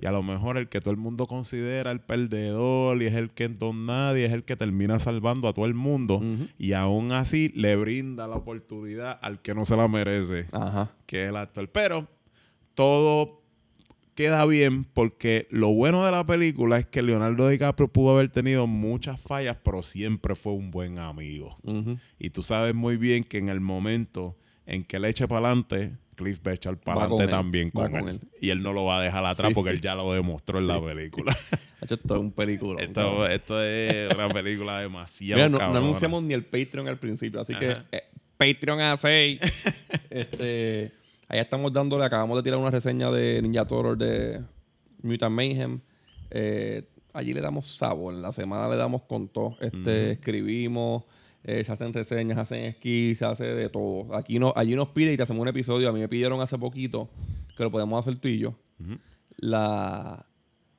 Y a lo mejor el que todo el mundo considera el perdedor y es el que don nadie, es el que termina salvando a todo el mundo. Y aún así le brinda la oportunidad al que no se la merece Ajá. que es el actor. Pero todo queda bien porque lo bueno de la película es que Leonardo DiCaprio pudo haber tenido muchas fallas, pero siempre fue un buen amigo. Y tú sabes muy bien que en el momento en que le eche para adelante, Cliff va a echar para adelante también con, con él. él. Y él no lo va a dejar atrás Sí. porque él ya lo demostró en la película. Hecho, esto es un película. esto, esto es una película demasiado Mira, no, no anunciamos ni el Patreon al principio, así que eh, Patreon a 6. este, allá estamos dándole, acabamos de tirar una reseña de Ninja Turtle de Mutant Mayhem. Eh, allí le damos sabor, en la semana le damos con todo. Este, Escribimos, eh, se hacen reseñas, se hacen esquís, se hace de todo. Aquí no, allí nos pide y te hacemos un episodio. A mí me pidieron hace poquito que lo podemos hacer tú y yo. La,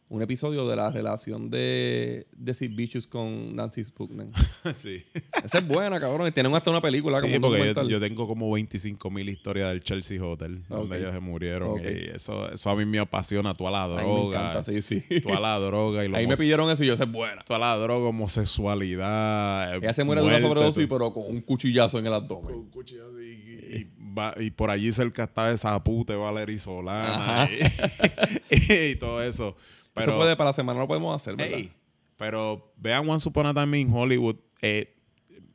un episodio de la relación de, de Sid Vicious con Nancy Sputnik. sí. Esa es buena, cabrón. Y tienen hasta una película como Sí, un porque yo, yo tengo como 25 mil historias del Chelsea Hotel, donde Ok. ellos se murieron. Ok. Y eso, eso a mí me apasiona, toda la A mí me droga. encanta, sí, sí. Toda la droga y lo Ahí me pidieron eso y yo, esa es buena. toda la droga, homosexualidad. Ella se muere de una sobredosis, pero con un cuchillazo en el Con abdomen. un cuchillo y, y- y va- y por allí cerca está esa puta Valerie Solana y, y todo eso. Pero, eso puede, para la semana lo podemos hacer, ¿verdad? Ey, pero vean Once Upon a Time in Hollywood. Eh,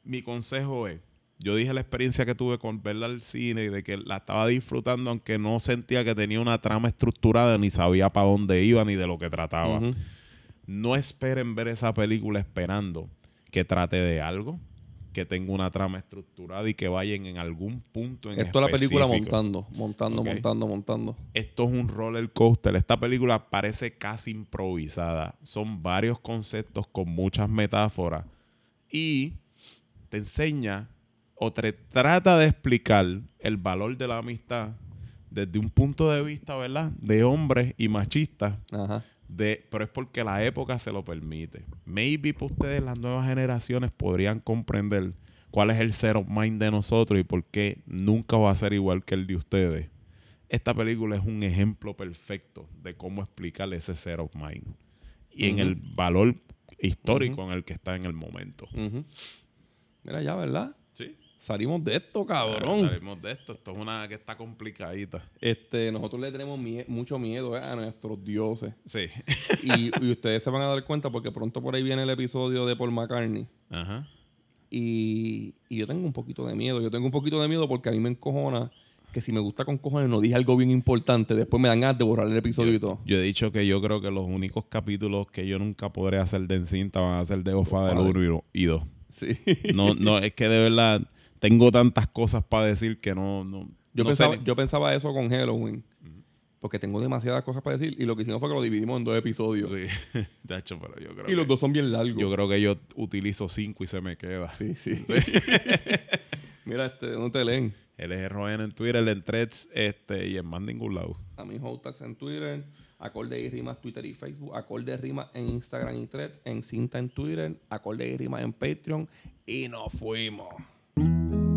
mi consejo es, yo dije la experiencia que tuve con verla al cine y de que la estaba disfrutando aunque no sentía que tenía una trama estructurada ni sabía para dónde iba ni de lo que trataba. No esperen ver esa película esperando que trate de algo, que tenga una trama estructurada y que vayan en algún punto en Esto es la película montando, montando, montando, montando. Esto es un roller coaster. Esta película parece casi improvisada. Son varios conceptos con muchas metáforas. Y te enseña o te trata de explicar el valor de la amistad desde un punto de vista, ¿verdad? De hombres y machistas. Ajá. De, pero es porque la época se lo permite. Maybe para ustedes, las nuevas generaciones, podrían comprender cuál es el set of mind de nosotros y por qué nunca va a ser igual que el de ustedes. Esta película es un ejemplo perfecto de cómo explicar ese set of mind y en el valor histórico en el que está en el momento. Mira ya, ¿verdad? Salimos de esto, cabrón. Salimos de esto. Esto es una que está complicadita. Este, nosotros le tenemos mie- mucho miedo eh, a nuestros dioses. Sí. y, y ustedes se van a dar cuenta porque pronto por ahí viene el episodio de Paul McCartney. Ajá. Y, y yo tengo un poquito de miedo. Yo tengo un poquito de miedo porque a mí me encojona que si me gusta con cojones no dije algo bien importante, después me dan ganas de borrar el episodio y todo. Yo he dicho que yo creo que los únicos capítulos que yo nunca podré hacer de encinta van a ser de Ofa del Ofa de- 1 y 2. Sí. No, no, es que de verdad tengo tantas cosas para decir que no. no Yo, no pensaba, ni- yo pensaba eso con Halloween. Porque tengo demasiadas cosas para decir. Y lo que hicimos fue que lo dividimos en dos episodios. Sí, Tacho, pero yo creo Y los dos son bien largos. yo creo que yo utilizo cinco y se me queda. Sí, sí. Mira, este, ¿dónde te leen? Él es RON en Twitter, en Threads este, y en más ningún lado. A mí Hotax en Twitter, Acorde y Rimas Twitter y Facebook, Acorde y Rimas en Instagram y Threads, en Cinta en Twitter, Acorde y Rimas en Patreon. Y nos fuimos. Música